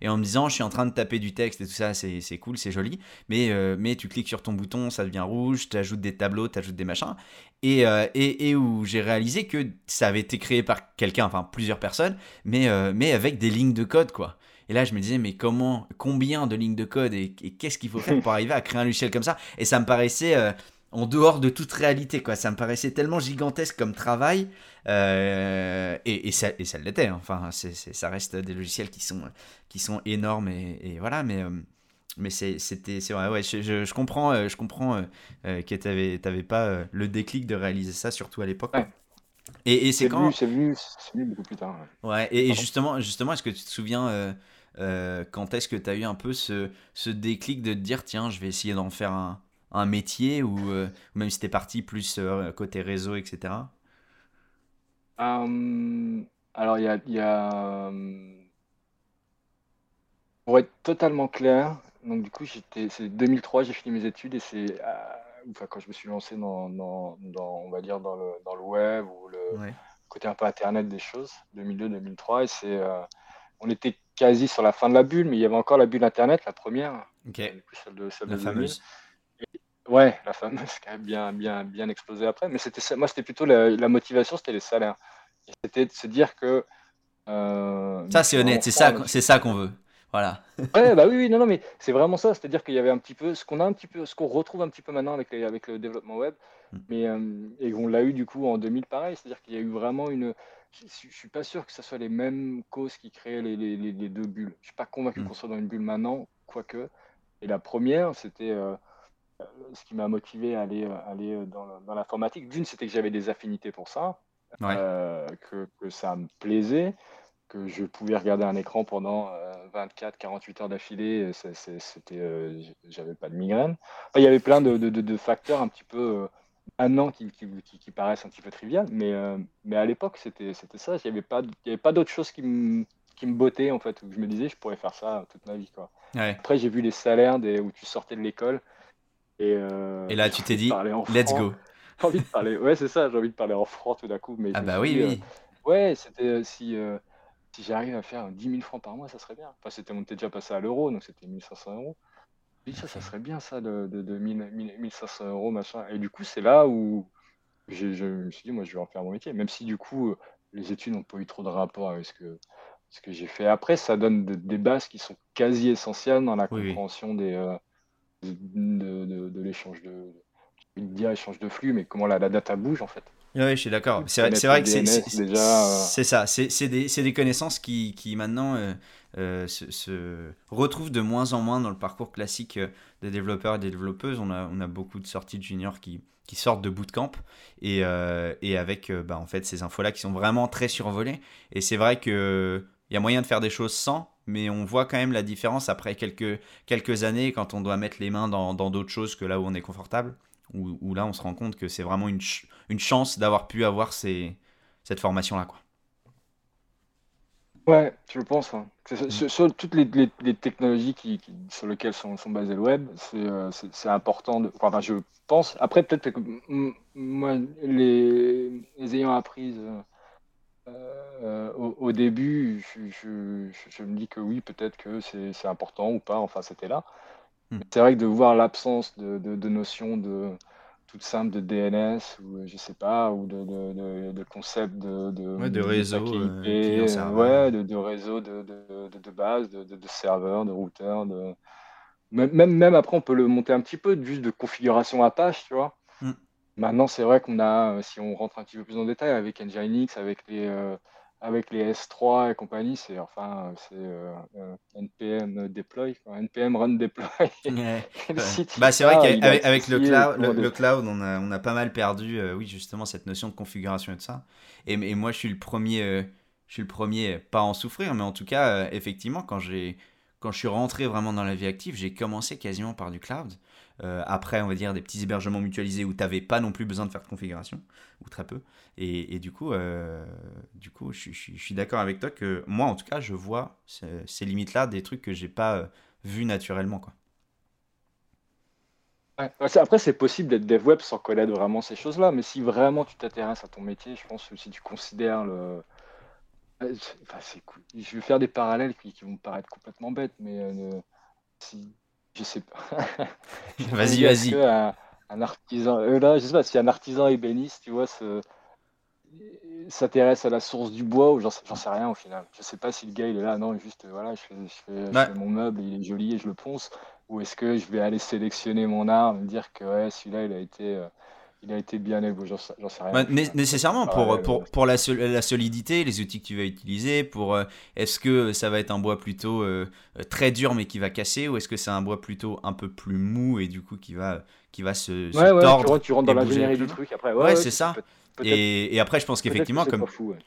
S2: et en me disant, je suis en train de taper du texte et tout ça, c'est cool, c'est joli, mais mais tu cliques sur ton bouton, ça devient rouge, tu ajoutes des tableaux, tu ajoutes des machins, et, et, et où j'ai réalisé que ça avait été créé par quelqu'un, enfin plusieurs personnes, mais, euh, mais avec des lignes de code, quoi. Et là, je me disais, mais comment, combien de lignes de code et, qu'est-ce qu'il faut faire pour arriver à créer un logiciel comme ça? Et ça me paraissait euh, en dehors de toute réalité, quoi. Ça me paraissait tellement gigantesque comme travail. Euh, et, ça, et ça l'était. Hein. Enfin, ça reste des logiciels qui sont, qui sont énormes et, voilà. Mais, mais c'était, c'est vrai. Ouais, je, je, comprends, je comprends que tu n'avais pas le déclic de réaliser ça, surtout à l'époque. Et, c'est quand.
S1: C'est venu, beaucoup plus tard.
S2: Ouais, et, justement, justement est-ce que tu te souviens euh, euh, quand est-ce que tu as eu un peu ce, ce, déclic de te dire tiens, je vais essayer d'en faire un, un métier ou, euh, même si t'es parti plus côté réseau, etc.
S1: Hum, alors, il y a. Y a pour être totalement clair, donc du coup, c'est 2003, j'ai fini mes études et c'est enfin, quand je me suis lancé dans, dans, on va dire dans le, dans le web ou le côté un peu internet des choses, 2002-2003, et c'est, euh, on était quasi sur la fin de la bulle, mais il y avait encore la bulle internet, la première,
S2: celle de, celle la fameuse.
S1: ouais, la fameuse qui a bien, bien, bien explosé après, mais c'était moi c'était plutôt la, motivation, c'était les salaires. C'était de se dire que
S2: euh, ça c'est honnête, c'est ça, c'est ça qu'on veut. Voilà.
S1: ouais, bah oui, non, non, mais c'est vraiment ça. C'est-à-dire qu'il y avait un petit peu ce qu'on a un petit peu, ce qu'on retrouve un petit peu maintenant avec, avec le développement web, mm. mais euh, et on l'a eu du coup en 2000 pareil. C'est-à-dire qu'il y a eu vraiment une. Je, ne suis pas sûr que ce soit les mêmes causes qui créent les, les, les, deux bulles. Je suis pas convaincu mm. qu'on soit dans une bulle maintenant, quoique. Et la première, c'était euh, euh, ce qui m'a motivé à aller, aller dans, dans l'informatique. D'une, c'était que j'avais des affinités pour ça, que, que ça me plaisait que je pouvais regarder un écran pendant 24, euh, 48 heures d'affilée, c'était, euh, j'avais pas de migraine. il y avait plein de, de, de, facteurs un petit peu euh, maintenant qui, qui, qui, paraissent un petit peu trivial, mais, mais à l'époque c'était, c'était ça. Il n'y avait pas, il y avait pas d'autre chose qui, qui me bottait en fait, où je me disais je pourrais faire ça toute ma vie quoi.
S2: Ouais.
S1: Après j'ai vu les salaires des, où tu sortais de l'école et, euh,
S2: Et là, tu t'es dit, let's go.
S1: J'ai envie de parler, ouais c'est ça, j'ai envie de parler en franc tout d'un coup, mais
S2: Ah
S1: me
S2: bah oui,
S1: dit euh,
S2: oui.
S1: ouais c'était euh, si euh, si j'arrive à faire 10 000 francs par mois ça serait bien. Enfin c'était on était déjà passé à l'euro donc c'était 1500 euros. Je me dis ça ça serait bien ça de, de, de 1000 1000 1500 euros machin. Et du coup c'est là où je me suis dit, moi, je vais en faire mon métier. Même si, du coup, euh, les études n'ont pas eu trop de rapport avec ce que, ce que j'ai fait après, ça donne de- des bases qui sont quasi essentielles dans la
S2: Oui, oui.
S1: compréhension des, euh, de, de, de- de l'échange de, de flux, mais comment la, la data bouge, en fait.
S2: Ouais, je suis d'accord. C'est vrai, que c'est
S1: euh,
S2: ça. C'est des, connaissances qui, qui maintenant euh, euh, se, se retrouvent de moins en moins dans le parcours classique des développeurs et des développeuses. On a, on a beaucoup de sorties de juniors qui, qui sortent de bootcamp et, et avec bah, en fait, ces infos-là qui sont vraiment très survolées. Et c'est vrai qu'il y a moyen de faire des choses sans, mais on voit quand même la différence après quelques, quelques années quand on doit mettre les mains dans d'autres choses que là où on est confortable. Où, où là, on se rend compte que c'est vraiment une, ch- une chance d'avoir pu avoir ces, cette formation-là. Quoi.
S1: Ouais, je pense. hein.
S2: Mm.
S1: Sur, sur toutes les, les- les technologies qui, qui- sur lesquelles sont, sont basées le web, c'est euh, important. De, enfin, je pense. Après, peut-être que moi, les, les ayant apprises euh, euh, au, au début, je, je- je- je me dis que oui, peut-être que c'est c'est important ou pas. Enfin, c'était là.
S2: Mm.
S1: Mais C'est vrai que de voir l'absence de, de, de notions de toute simple de DNS ou euh, je sais pas ou de, de, de, de concept de, de,
S2: Ouais, de réseau, euh,
S1: ouais, de, réseau de, de, de, de base, de, serveurs, de routeurs, de même, même même après on peut le monter un petit peu juste de configuration Apache, tu vois.
S2: Mm.
S1: Maintenant c'est vrai qu'on a, euh, si on rentre un petit peu plus en détail avec Nginx, avec les euh, avec les S3 et compagnie, c'est enfin c'est euh, euh, npm deploy, quoi, npm run deploy.
S2: Ouais. Bah, c'est vrai
S1: est
S2: qu'avec avec le cloud,
S1: comment
S2: le,
S1: dire.
S2: le cloud on, a, on a pas mal perdu, euh, oui, justement, cette notion de configuration et de ça. Et, et moi, je suis le premier, je suis le premier, pas à en souffrir, mais en tout cas, effectivement, quand j'ai, quand je suis rentré vraiment dans la vie active, j'ai commencé quasiment par du cloud. Euh, après, on va dire des petits hébergements mutualisés où tu n'avais pas non plus besoin de faire de configuration, ou très peu. Et, du coup, euh, coup, je, suis- d'accord avec toi que moi, en tout cas, je vois ces, limites-là, des trucs que j'ai pas euh, vus naturellement, quoi.
S1: C'est- Après, c'est possible d'être dev web sans connaître vraiment ces choses-là, mais si vraiment tu t'intéresses à ton métier, je pense que si tu considères le. Euh. Je vais faire des parallèles qui, vont me paraître complètement bêtes, mais si. Je sais pas.
S2: Vas-y, vas-y.
S1: un, un artisan. euh, là, je sais pas, si un artisan ébéniste, tu vois, se- s'intéresse à la source du bois, ou j'en sais, rien au final. Je sais pas si le gars il est là, non, juste euh, voilà, je fais, je fais, je
S2: Ouais.
S1: fais mon meuble, il est joli et je le ponce, ou est-ce que je vais aller sélectionner mon art, me dire que ouais, celui-là il a été, euh, il a été bien élevé, j'en sais, rien
S2: Bah, né- nécessairement pour, pour,
S1: euh,
S2: pour la, sol- la solidité, les outils que tu vas utiliser, pour euh, est-ce que ça va être un bois plutôt euh, très dur mais qui va casser, ou est-ce que c'est un bois plutôt un peu plus mou et du coup qui va, qui va se, se
S1: Ouais, ouais,
S2: tordre
S1: tu rentres dans l'ingénierie du truc après.
S2: Ouais, c'est ça. Et, et après, je pense qu'effectivement, comme,
S1: fou, ouais.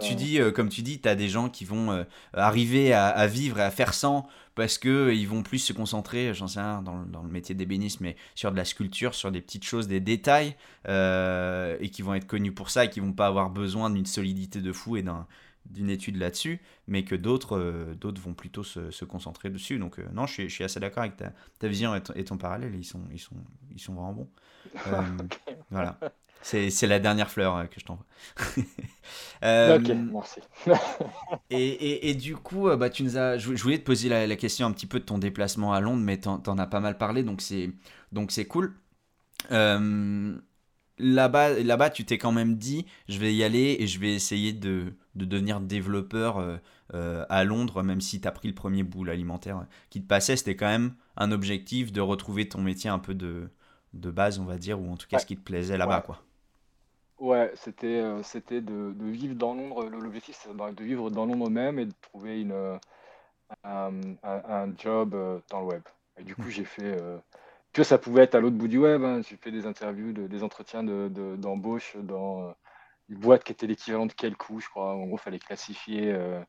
S2: Tu dis, euh, comme tu dis, tu as des gens qui vont euh, arriver à, à vivre et à faire sans parce que euh, ils vont plus se concentrer, j'en sais rien, dans, le- dans le métier d'ébéniste, mais sur de la sculpture, sur des petites choses, des détails, euh, et qui vont être connus pour ça et qui vont pas avoir besoin d'une solidité de fou et d'un d'une étude là-dessus, mais que d'autres d'autres vont plutôt se, se concentrer dessus. Donc non, je suis, je suis assez d'accord avec ta, ta vision et ton, et ton parallèle, ils sont, ils, sont, ils sont vraiment bons. Voilà. C'est la dernière fleur euh, que je t'envoie. Euh,
S1: Ok, merci.
S2: et, et, et du coup, euh, bah, tu nous as, je je voulais te poser la, la question un petit peu de ton déplacement à Londres, mais t'en, t'en as pas mal parlé, donc c'est, cool. Euh, là-bas, là-bas, tu t'es quand même dit, je vais y aller et je vais essayer de, de devenir développeur euh, euh, à Londres, même si tu as pris le premier boule alimentaire qui te passait, c'était quand même un objectif de retrouver ton métier un peu de, de base, on va dire, ou en tout cas
S1: Ouais,
S2: ce qui te plaisait là-bas,
S1: ouais.
S2: quoi.
S1: Ouais, c'était euh, c'était de, de vivre dans. Le- L'objectif, c'est de vivre dans Londres même et de trouver une, euh, un, un- un job euh, dans le web. Et du coup, j'ai fait. euh, que ça pouvait être à l'autre bout du web. hein. J'ai fait des interviews, de- des entretiens de, de- d'embauche dans euh, une boîte qui était l'équivalent de quel coup, je crois. En gros, il fallait classifier euh,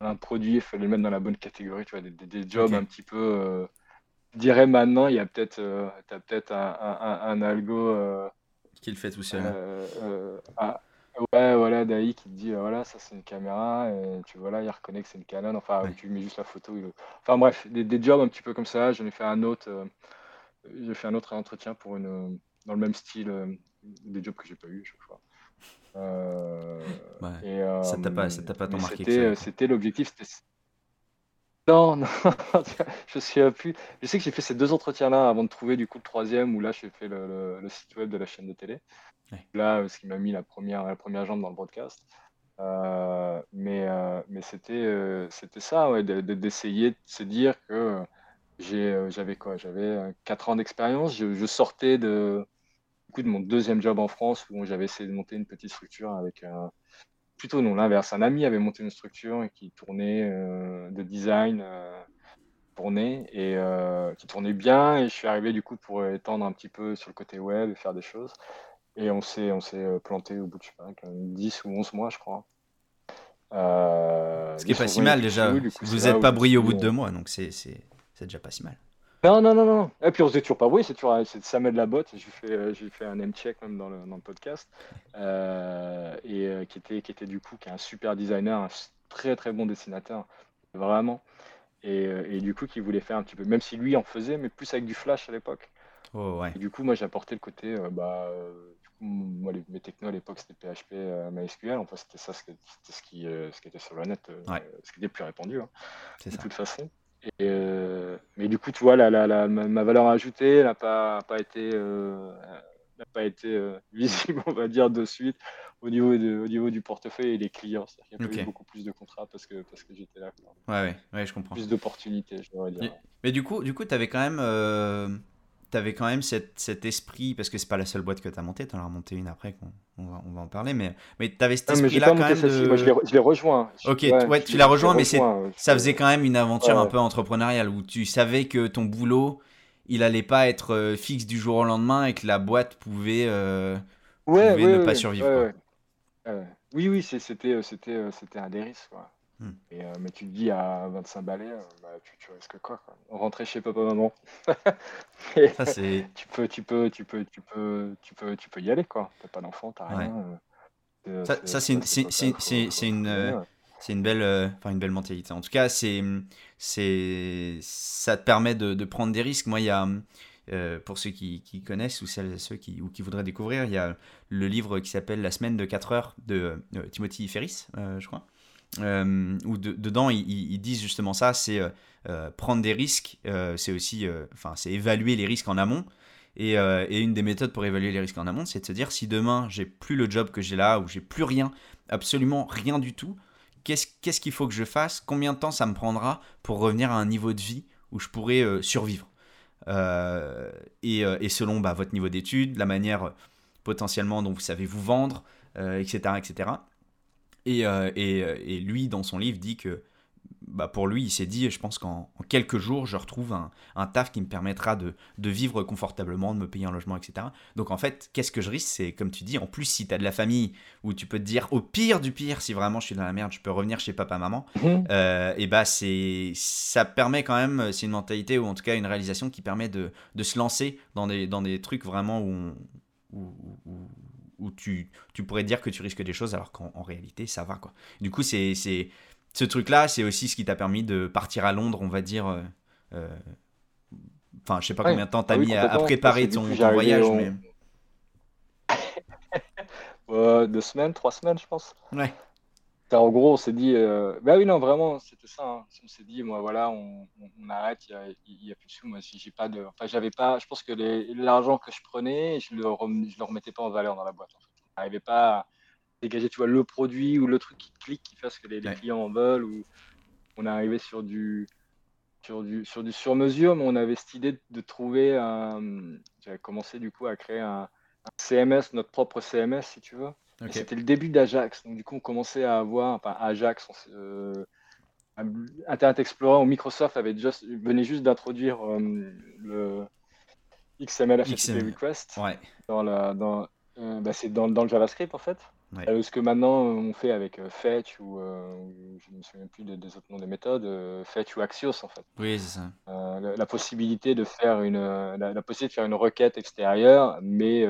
S1: un produit, il fallait le mettre dans la bonne catégorie. Tu vois, des, des- des jobs
S2: Ok.
S1: un petit peu. euh, je dirais maintenant, il y a peut-être euh, t'as peut-être un, un, un- un algo.
S2: Qui le fait tout seul.
S1: euh, euh, ah, Ouais, voilà, Dai qui te dit, euh, voilà, ça c'est une caméra, et tu vois là, il reconnaît que c'est une Canon, enfin,
S2: Ouais.
S1: tu mets juste la photo. il- Enfin bref, des, des jobs un petit peu comme ça. J'en ai fait un autre, j'ai fait un autre entretien pour une, dans le même style, des jobs que j'ai pas eu chaque fois. Euh,
S2: Ouais.
S1: et,
S2: Ça t'a pas, ça t'a pas tant marqué
S1: c'était, l'objectif, c'était non, non, je suis plus. Je sais que j'ai fait ces deux entretiens-là avant de trouver du coup le troisième où là j'ai fait le, le- le site web de la chaîne de télé.
S2: Ouais.
S1: Là, euh, ce qui m'a mis la première, la première jambe dans le broadcast. Euh, mais euh, mais c'était euh, c'était ça, ouais, de- de- d'essayer de se dire que j'avais quoi? J'avais euh, quatre ans d'expérience. Je, je sortais de, du coup, de mon deuxième job en France où j'avais essayé de monter une petite structure avec un plutôt non, l'inverse. Un ami avait monté une structure qui tournait euh, de design, euh, tournait et euh, qui tournait bien. Et je suis arrivé du coup pour étendre un petit peu sur le côté web et faire des choses. Et on s'est on s'est euh, planté au bout de je sais pas, 10 ou 11 mois, je crois.
S2: Ce qui est
S1: 10
S2: pas si
S1: 11
S2: mal déjà.
S1: coup,
S2: Vous
S1: c'est là
S2: êtes
S1: où
S2: pas
S1: suis
S2: au bout de deux mois, donc c'est c'est c'est déjà pas si mal.
S1: Non, non, non, non. Et puis on faisait toujours pas bruit, c'est toujours c'est Samuel Labotte, j'ai fait, euh, j'ai fait un name check même dans le, dans le podcast, euh, et euh, qui était, qui était du coup qui est un super designer, un très très bon dessinateur, vraiment. Et, et du coup qui voulait faire un petit peu, même si lui en faisait, mais plus avec du flash à l'époque.
S2: Oh ouais.
S1: Et du coup moi j'ai apporté le côté, euh, bah, du coup, moi les, mes technos à l'époque c'était PHP, MySQL, enfin c'était ça, c'était ce qui, ce qui était sur le net,
S2: Ouais.
S1: ce qui était plus répandu. hein de
S2: ça.
S1: toute façon. Et, euh, mais du coup, tu vois, la, la, la- ma, valeur ajoutée n'a pas, pas été, euh, pas été euh, visible, on va dire, de suite au niveau, de, au niveau du portefeuille et des clients. C'est-à-dire qu'il y a eu beaucoup plus de contrats parce que, parce que j'étais là.
S2: Ouais, ouais, ouais, je comprends.
S1: Plus d'opportunités, je dire.
S2: Mais, du coup, du coup, t'avais quand même, euh, t'avais quand même cet, cet esprit, parce que c'est pas la seule boîte que t'as montée, t'en as remonté une après, on va, on va en parler, mais, mais t'avais cet
S1: j'ai
S2: esprit-là quand
S1: monté
S2: même
S1: moi je l'ai rejoint. Je-
S2: Ok,
S1: ouais,
S2: tu l'as rejoint, mais
S1: rejoint,
S2: ça faisait quand même une aventure
S1: Ouais,
S2: un peu entrepreneuriale, où tu savais que ton boulot, il allait pas être euh, fixe du jour au lendemain et que la boîte pouvait, euh, pouvait ne pas survivre, quoi.
S1: Euh, oui, oui, euh, c'était, c'était un des risques. Quoi.
S2: Hmm.
S1: Et, euh, mais tu te dis à 25 balais, euh, bah, tu, tu risques quoi, quoi? Rentrer chez papa maman.
S2: Ça, c'est...
S1: tu peux, tu peux, tu peux, tu peux, tu peux, tu peux y aller quoi. T'as pas d'enfant, t'as
S2: Ouais.
S1: rien. euh,
S2: Ça,
S1: c'est-
S2: ça,
S1: c'est-
S2: c'est une,
S1: c'est
S2: une, c'est belle, euh, enfin une belle mentalité. En tout cas, c'est, c'est, ça te permet de, de prendre des risques. Moi, il y a, euh, pour ceux qui, qui connaissent ou celles, ceux qui, ou qui voudraient découvrir, il y a le livre qui s'appelle La semaine de 4 heures de euh, Timothy Ferris, je crois. Euh, où de- dedans ils, disent justement ça, c'est euh, euh, prendre des risques, euh, c'est aussi, enfin c'est évaluer les risques en amont. Et, une des méthodes pour évaluer les risques en amont, c'est de se dire si demain j'ai plus le job que j'ai là ou j'ai plus rien, absolument rien du tout, qu'est-ce qu'il faut que je fasse? Combien de temps ça me prendra pour revenir à un niveau de vie où je pourrais survivre? Et, selon bah, votre niveau d'études, la manière potentiellement dont vous savez vous vendre, etc., etc. Et, euh, et, euh, et lui, dans son livre, dit que bah, pour lui, il s'est dit, je pense qu'en en quelques jours, je retrouve un, un taf qui me permettra de, de vivre confortablement, de me payer un logement, etc. Donc en fait, qu'est-ce que je risque? C'est comme tu dis, en plus, si tu as de la famille où tu peux te dire, au pire du pire, si vraiment je suis dans la merde, je peux revenir chez papa-maman,
S1: Mhm.
S2: euh, et bah c'est ça permet quand même, c'est une mentalité ou en tout cas une réalisation qui permet de, de se lancer dans des, dans des trucs vraiment où, on- où, où- où tu, tu pourrais dire que tu risques des choses alors qu'en en réalité ça va quoi. Du coup c'est c'est ce truc là c'est aussi ce qui t'a permis de partir à Londres on va dire. euh, euh, Enfin, je sais pas
S1: Ouais.
S2: combien de temps t'as
S1: Ah oui,
S2: mis à, préparer ton, voyage, mais
S1: Euh, deux semaines, trois semaines, je pense.
S2: ouais,
S1: Enfin, en gros, on s'est dit, euh, bah oui, non, vraiment, c'était ça. hein. On s'est dit, moi, voilà, on, on- on arrête, il y a, plus de sous. Moi, si j'ai pas de, enfin, j'avais pas, je pense que l'argent que je prenais, je le, rem- je le remettais pas en valeur dans la boîte. En fait. On n'arrivait pas à dégager, tu vois, le produit ou le truc qui clique, qui fasse que les, clients en veulent. Ou on est arrivé sur du, sur du, sur du sur-mesure, mais on avait cette idée de, de trouver un. J'avais commencé du coup à créer un, un CMS, notre propre CMS, si tu veux. C'était le début d'Ajax. Donc, du coup, on commençait à avoir, enfin, Ajax, on euh, Internet Explorer ou Microsoft avait just, venait juste d'introduire euh, le XML HTTP request
S2: ouais,
S1: dans la, dans, euh, bah, c'est dans, dans le JavaScript en fait.
S2: Ouais.
S1: Euh, ce que maintenant on fait avec Fetch ou je ne me souviens plus des, des autres noms des méthodes, Fetch ou Axios en fait.
S2: oui c'est ça,
S1: la, la possibilité de faire une, la, la possibilité de faire une requête extérieure, mais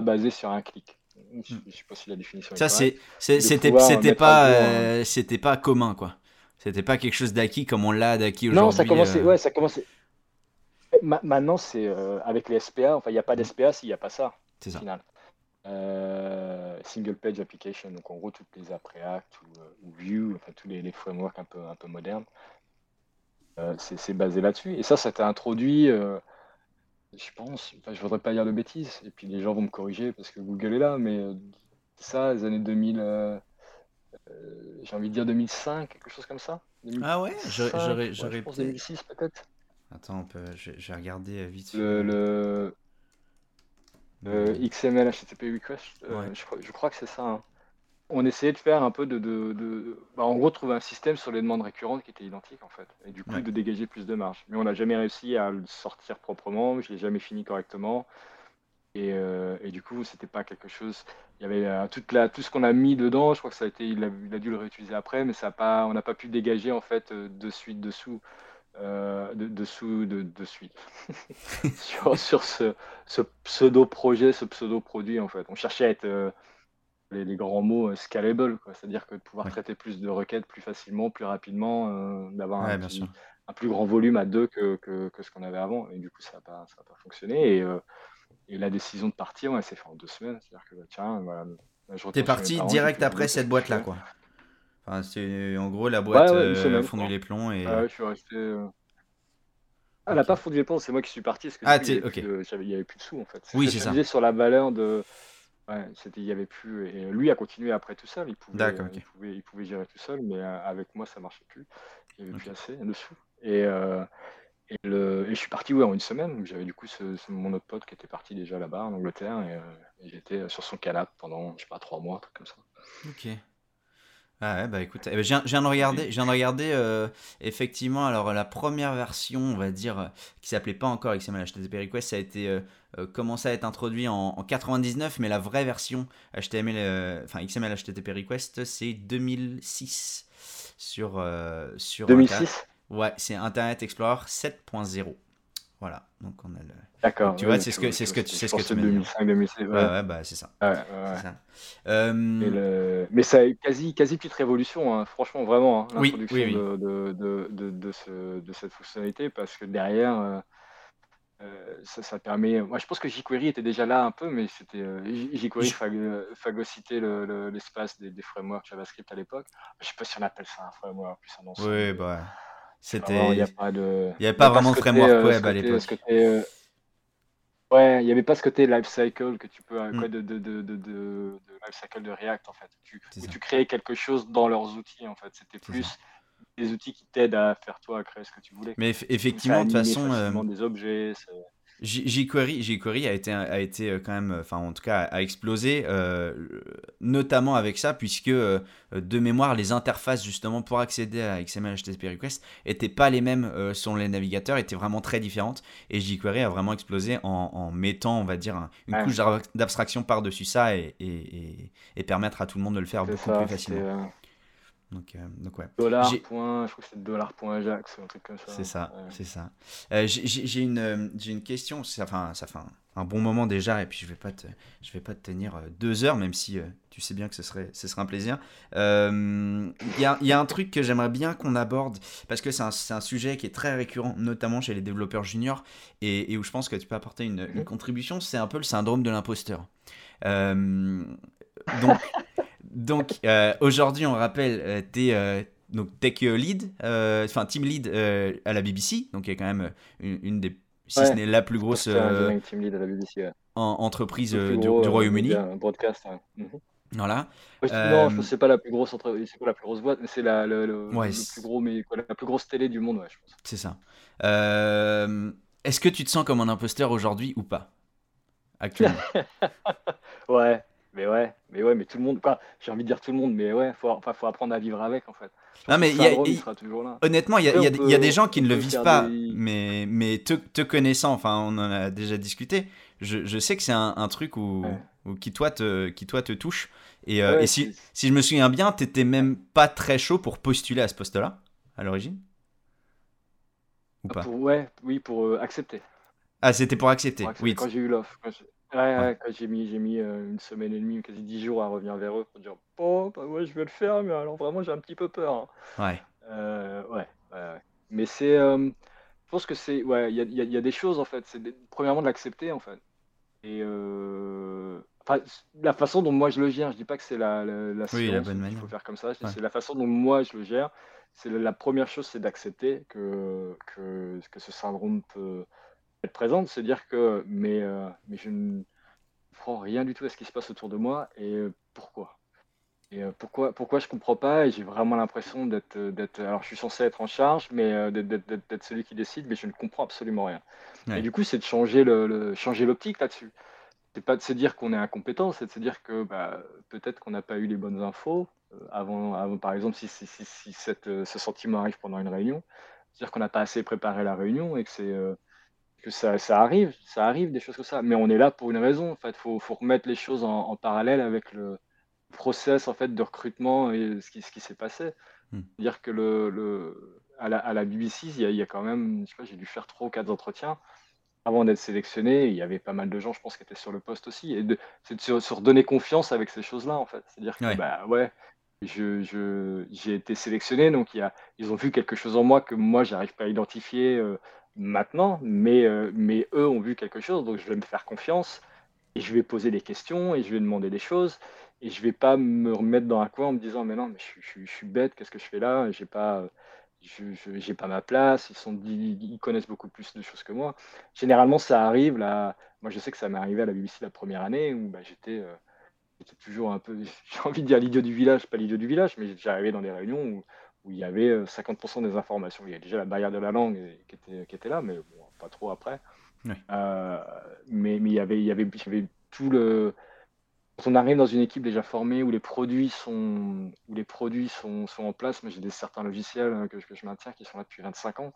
S1: basée sur un clic. Je, je sais pas si la définition.
S2: Ça, c'est, c'était, c'était pas, euh, c'était pas commun, quoi. C'était pas quelque chose d'acquis comme on l'a d'acquis aujourd'hui.
S1: Non, ça commençait.
S2: euh.
S1: Ouais, ça commençait. Ma- maintenant, c'est euh, avec les SPA. Enfin, il n'y a pas d'SPA s'il n'y a pas ça.
S2: C'est ça.
S1: final. Single page application, donc en gros toutes les après React ou, ou Vue, enfin tous les, les frameworks un peu, un peu modernes, c'est basé là-dessus. Et ça, ça t'a introduit, je pense, enfin, je voudrais pas dire de bêtises, et puis les gens vont me corriger parce que Google est là, mais euh, ça, les années 2000, euh, euh, j'ai envie de dire 2005, quelque chose comme ça.
S2: Ah ouais, j'aurais,
S1: 2005,
S2: j'aurais,
S1: ouais,
S2: j'aurais
S1: je pense
S2: peut-être-
S1: 2006 peut-être.
S2: Attends, on peut, regarder euh, vite.
S1: Le, le, le XML HTTP request, euh,
S2: Ouais.
S1: je, crois, je crois que c'est ça. hein. On essayait de faire un peu de, de, de- bah, en gros, trouver un système sur les demandes récurrentes qui était identique en fait, et du coup
S2: Ouais.
S1: de dégager plus de marge. Mais on n'a jamais réussi à le sortir proprement, je l'ai jamais fini correctement, et, euh, et du coup, c'était pas quelque chose. Il y avait euh, toute la, tout ce qu'on a mis dedans, je crois que ça a été, il a, il a dû le réutiliser après, mais ça a pas, on n'a pas pu dégager en fait euh, de suite dessous. euh, de, dessous de, de suite sur, sur ce, ce pseudo projet, ce pseudo produit en fait. On cherchait à être les, les grands mots euh, scalable, c'est-à-dire que de pouvoir
S2: Ouais.
S1: traiter plus de requêtes plus facilement, plus rapidement, euh, d'avoir
S2: Ouais,
S1: un, plus grand volume à deux que, que, que ce qu'on avait avant. Et du coup, ça n'a pas, ça a pas fonctionné. Et, euh, et la décision de partir, ouais, s'est fait en deux semaines. C'est-à-dire que bah, tiens, voilà,
S2: T'es parti
S1: parents,
S2: direct après cette boîte-là, quoi. Enfin, c'est en gros la boîte
S1: Ouais,
S2: euh, a fondu les plombs et.
S1: Ah ouais, je suis resté. euh, Ah, elle n'a pas fondu les ponts, c'est moi qui suis parti parce que
S2: Ah,
S1: il avait de- n'y avait plus de sous en fait.
S2: Oui, c'est ça.
S1: sur la valeur de. Ouais, c'était, il y avait plus. Et lui a continué après tout seul. Il pouvait, euh, il pouvait, il pouvait gérer tout seul, mais euh, avec moi ça marchait plus. Il n'y avait plus assez de sous. Et, euh, et, le, et je suis parti ouais, en une semaine. J'avais du coup ce, ce- mon autre pote qui était parti déjà là-bas en Angleterre et, euh, et j'étais sur son canapé pendant, je sais pas, trois mois, un truc comme ça.
S2: Ok. Ah ouais, bah écoute, eh ben, je viens, de regarder, je viens de regarder euh, effectivement, alors la première version, on va dire, euh, qui s'appelait pas encore XML HTTP Request, ça a été euh, commencé à être introduit en, en 99, mais la vraie version HTML, enfin XML HTTP Request, c'est 2006 sur, sur Internet.
S1: 2006
S2: Ouais, c'est Internet Explorer 7.0. Voilà, donc on a le.
S1: D'accord.
S2: Tu vois, c'est ce que- c'est ce que tu- c'est ce que tu m'as dit.
S1: 2005, 2006.
S2: Ouais,
S1: Ouais,
S2: ouais, bah c'est ça.
S1: ouais.
S2: Euh,
S1: Mais, le- mais ça a eu quasi, quasi petite révolution, hein, franchement, vraiment, hein,
S2: Oui,
S1: l'introduction
S2: oui, oui.
S1: De, de, de, de, de ce- de cette fonctionnalité, parce que derrière, euh, euh, ça, ça permet. Moi, je pense que jQuery était déjà là un peu, mais c'était euh, jQuery phag- phagocytait le- le- l'espace des, des frameworks JavaScript à l'époque. Je sais pas si on appelle ça un framework, plus un ensemble.
S2: Oui, bah, c'était.
S1: il n'y de.
S2: avait pas vraiment de framework
S1: euh,
S2: web
S1: ce
S2: à
S1: côté-
S2: l'époque.
S1: euh, Ouais, il n'y avait pas ce côté life cycle que tu peux, euh,
S2: Mm.
S1: quoi, de, de, de, de, life cycle de React en fait. Tu,
S2: C'est
S1: où
S2: ça.
S1: tu créais quelque chose dans leurs outils en fait. C'était plus des outils qui t'aident à faire toi, à créer ce que tu voulais.
S2: Mais eff- effectivement, de toute façon, euh,
S1: des objets.
S2: jQuery, jQuery a été, a été euh, quand même, euh, enfin en tout cas, a explosé, euh, notamment avec ça, puisque euh, de mémoire, les interfaces justement pour accéder à XML HTTP Request étaient pas les mêmes euh, sur les navigateurs, étaient vraiment très différentes. Et jQuery a vraiment explosé en, en mettant, on va dire, un- une
S1: Ouais.
S2: couche d'ab- d'abstraction par-dessus ça et, et, et- et permettre à tout le monde de le faire beaucoup
S1: ça,
S2: plus facilement. Donc, euh, donc ouais.
S1: dollar
S2: J'ai-
S1: point, je crois que c'était dollar point Ajax, un truc comme ça.
S2: C'est ça,
S1: Ouais.
S2: c'est ça. Euh, j'ai une, euh, une question, ça, enfin, ça fait un, un bon moment déjà, et puis je vais pas te, je vais pas te tenir euh, deux heures, même si euh, tu sais bien que ce serait, ce serait un plaisir. Il y, a, y a un truc que j'aimerais bien qu'on aborde, parce que c'est un, c'est un sujet qui est très récurrent, notamment chez les développeurs juniors, et, et où je pense que tu peux apporter une, une
S1: Mhm.
S2: contribution, c'est un peu le syndrome de l'imposteur. Donc, donc euh, aujourd'hui, on rappelle, euh, t'es euh, donc tech lead, enfin team lead à la BBC, donc il y a quand même une, une des, si ce n'est la plus grosse
S1: team lead à la BBC. ouais.
S2: en- entreprise du,
S1: gros,
S2: du Royaume-Uni.
S1: broadcast. ouais. Mhm.
S2: Voilà.
S1: Ouais, Non, je pense que c'est pas la plus grosse entre... c'est pas la plus grosse boîte, mais c'est la, le, le-
S2: Ouais,
S1: le
S2: c'est-
S1: plus gros, mais quoi, la plus grosse télé du monde, ouais, je pense.
S2: C'est ça. Euh, Est-ce que tu te sens comme un imposteur aujourd'hui ou pas Actuellement?
S1: Ouais, mais ouais, mais ouais, mais tout le monde, quoi, j'ai envie de dire tout le monde, mais ouais, faut, enfin, faut apprendre à vivre avec, en fait.
S2: Non, mais il
S1: le
S2: y a-
S1: syndrome, il
S2: il-
S1: sera toujours là.
S2: Honnêtement, il y, a- y des- il y a
S1: peut-
S2: des gens qui ne le vivent pas,
S1: des-
S2: mais, mais te, te connaissant, enfin on en a déjà discuté, je, je sais que c'est un, un truc où,
S1: Ouais.
S2: où qui, toi te, qui toi te touche. Et, euh, et si, si je me souviens bien, t'étais même pas très chaud pour postuler à ce poste-là, à l'origine? Ou pas?
S1: pour, ouais, oui, pour euh, accepter.
S2: Ah, c'était pour accepter,
S1: Pour accepter.
S2: oui.
S1: Quand j'ai eu l'offre. Ouais, quand j'ai mis, j'ai mis une semaine et demie, quasi dix jours à revenir vers eux pour dire Oh, bah ouais, je vais le faire, mais alors vraiment, j'ai un petit peu peur. Hein.
S2: Ouais.
S1: ouais, ouais, Mais c'est. je pense que c'est. Ouais, il y a, y a, des choses en fait. C'est premièrement de l'accepter en fait. Et la façon dont moi je le gère, je dis pas que c'est la, la, la
S2: oui, bonne manière.
S1: Il faut faire comme ça. C'est la façon dont moi je le gère. C'est la, première chose, c'est d'accepter que, que, que ce syndrome peut être présent. C'est dire que mais, mais je ne prends rien du tout à ce qui se passe autour de moi et pourquoi? Et pourquoi, pourquoi je comprends pas et j'ai vraiment l'impression d'être, d'être. Alors je suis censé être en charge, mais d'être, celui qui décide, mais je ne comprends absolument rien. Et du coup, c'est de changer le, changer l'optique là-dessus. C'est pas de se dire qu'on est incompétent, c'est de se dire que bah, peut-être qu'on n'a pas eu les bonnes infos avant, avant par exemple, si, si, si, cette, ce sentiment arrive pendant une réunion, c'est-à-dire qu'on n'a pas assez préparé la réunion et que c'est que ça, ça, arrive, ça arrive des choses comme ça. Mais on est là pour une raison. En fait, faut, faut remettre les choses en, parallèle avec le process en fait de recrutement et ce qui, ce qui s'est passé. Hmm. Dire que le, le à, la, à, la, BBC, il y, a, il y, a, quand même, je sais pas, j'ai dû faire trois ou quatre entretiens avant d'être sélectionné. Il y avait pas mal de gens, je pense, qui étaient sur le poste aussi. Et c'est de se, redonner confiance avec ces choses-là, en fait. C'est-à-dire que, bah ouais, je, je, j'ai été sélectionné, donc il y a, ils ont vu quelque chose en moi que moi, j'arrive pas à identifier. Euh, maintenant, mais, euh, mais eux ont vu quelque chose, donc je vais me faire confiance et je vais poser des questions et je vais demander des choses et je vais pas me remettre dans un coin en me disant mais non je, suis bête, qu'est-ce que je fais là J'ai pas j'ai pas ma place, ils sont ils connaissent beaucoup plus de choses que moi. Généralement ça arrive là, moi je sais que ça m'est arrivé à la BBC la première année où bah, euh, j'étais toujours un peu j'ai envie de dire l'idiot du village, pas l'idiot du village, mais j'arrivais dans des réunions où où il y avait 50% des informations. Il y a déjà la barrière de la langue qui était, qui était là, mais bon, pas trop après. Euh, mais, mais il y avait, il y avait, il y avait tout le. Quand on arrive dans une équipe déjà formée où les produits sont, où les produits sont, sont en place, mais j'ai des certains logiciels hein, que, que, je maintiens qui sont là depuis 25 ans.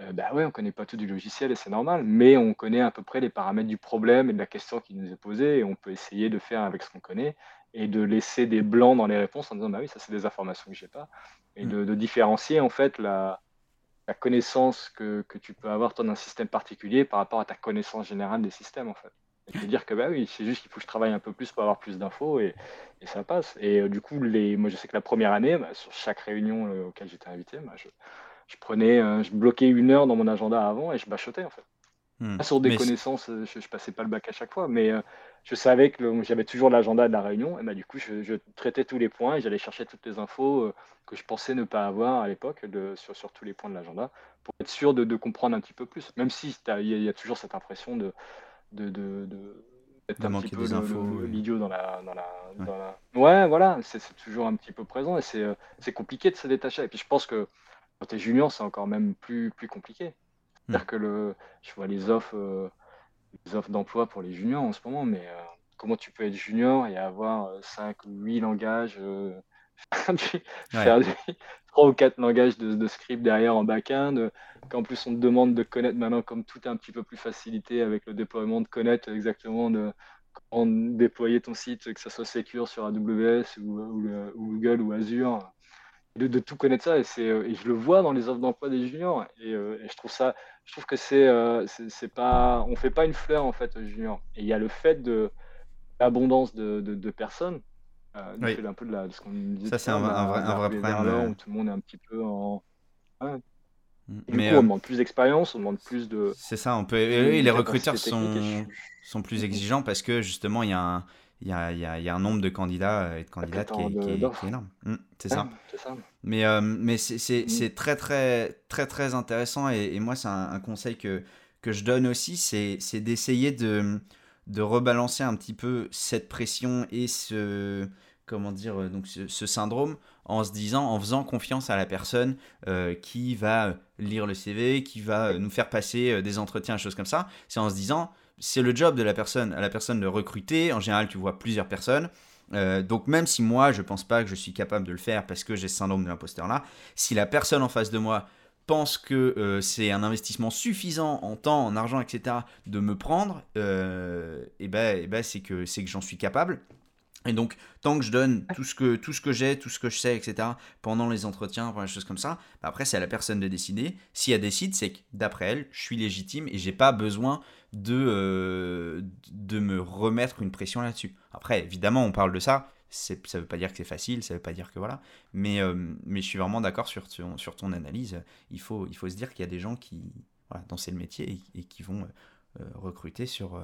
S1: Euh, bah ouais, on connaît pas tout du logiciel et c'est normal, mais on connaît à peu près les paramètres du problème et de la question qui nous est posée et on peut essayer de faire avec ce qu'on connaît et de laisser des blancs dans les réponses en disant bah oui, ça c'est des informations que j'ai pas et mm. de, différencier en fait la, la connaissance que, que, tu peux avoir d'un système particulier par rapport à ta connaissance générale des systèmes en fait. Et te dire que bah oui, c'est juste qu'il faut que je travaille un peu plus pour avoir plus d'infos et, et, ça passe. Et euh, du coup, les, moi je sais que la première année, bah, sur chaque réunion euh, auquel j'étais invité, bah, je, je, prenais, euh, je bloquais une heure dans mon agenda avant et je bachotais en fait. Hmm. sur des connaissances, je, je, passais pas le bac à chaque fois, mais je savais que j'avais toujours l'agenda de la réunion, et bah, du coup, je, traitais tous les points et j'allais chercher toutes les infos euh, que je pensais ne pas avoir à l'époque sur, sur, tous les points de l'agenda, pour être sûr de, de, comprendre un petit peu plus, même si il y, a toujours cette impression de, de, de, d'être un petit peu l'idiot dans la, dans, la, ouais. dans la, Ouais, voilà, c'est toujours un petit peu présent et c'est euh, compliqué de se détacher. Et puis je pense que quand tu es junior, c'est encore même plus, plus compliqué. C'est-à-dire hmm. que le, je vois les offres. Euh, offres d'emploi pour les juniors en ce moment, mais euh, comment tu peux être junior et avoir 5 euh, ou 8 langages, euh, faire, 3 ou 4 langages de, script derrière en back-end, qu'en plus on te demande de connaître maintenant, comme tout est un petit peu plus facilité avec le déploiement, de connaître exactement de, comment déployer ton site, que ça soit secure sur AWS ou, ou Google ou Azure de, tout connaître ça et, c'est, euh, et je le vois dans les offres d'emploi des juniors et, euh, je trouve ça je trouve que c'est, euh, c'est, pas on fait pas une fleur en fait aux juniors et il y a le fait de l'abondance de, de, personnes
S2: oui.
S1: un peu de, la, ce qu'on disait
S2: ça c'est un, vrai, un vrai
S1: problème où tout le monde est un petit peu en mm. mais coup, on demande plus d'expérience on demande plus de
S2: c'est ça on peut et les recruteurs sont, sont plus exigeants parce que justement il y a un il y a, y, a, y a, un nombre de candidats et de candidates qui est, qui, est, qui est, énorme. Mmh, c'est ça.
S1: ça.
S2: Mais, euh, mais c'est mmh. très, très, très, très intéressant. Et, et moi, c'est un, conseil que, que je donne aussi c'est d'essayer de, de rebalancer un petit peu cette pression et ce, comment dire, euh, donc ce, ce, syndrome en se disant, en faisant confiance à la personne euh, qui va lire le CV, qui va nous faire passer des entretiens, choses comme ça. C'est en se disant, c'est le job de la personne, à la personne de recruter. En général, tu vois plusieurs personnes. Euh, donc même si moi, je pense pas que je suis capable de le faire parce que j'ai ce syndrome de l'imposteur là, si la personne en face de moi pense que euh, c'est un investissement suffisant en temps, en argent, etc., de me prendre, et euh, eh ben, eh ben c'est que, que j'en suis capable. Et donc, tant que je donne tout ce que, tout ce que j'ai, tout ce que je sais, etc., pendant les entretiens, pendant les choses comme ça, bah après, c'est à la personne de décider. Si elle décide, c'est que d'après elle, je suis légitime et j'ai pas besoin de, euh, de me remettre une pression là-dessus. Après, évidemment, on parle de ça. Ça veut pas dire que c'est facile, ça veut pas dire que voilà. Mais, euh, mais je suis vraiment d'accord sur, ton, sur ton analyse. Il faut, il faut se dire qu'il y a des gens qui, voilà, dans le métier et, qui vont euh, recruter sur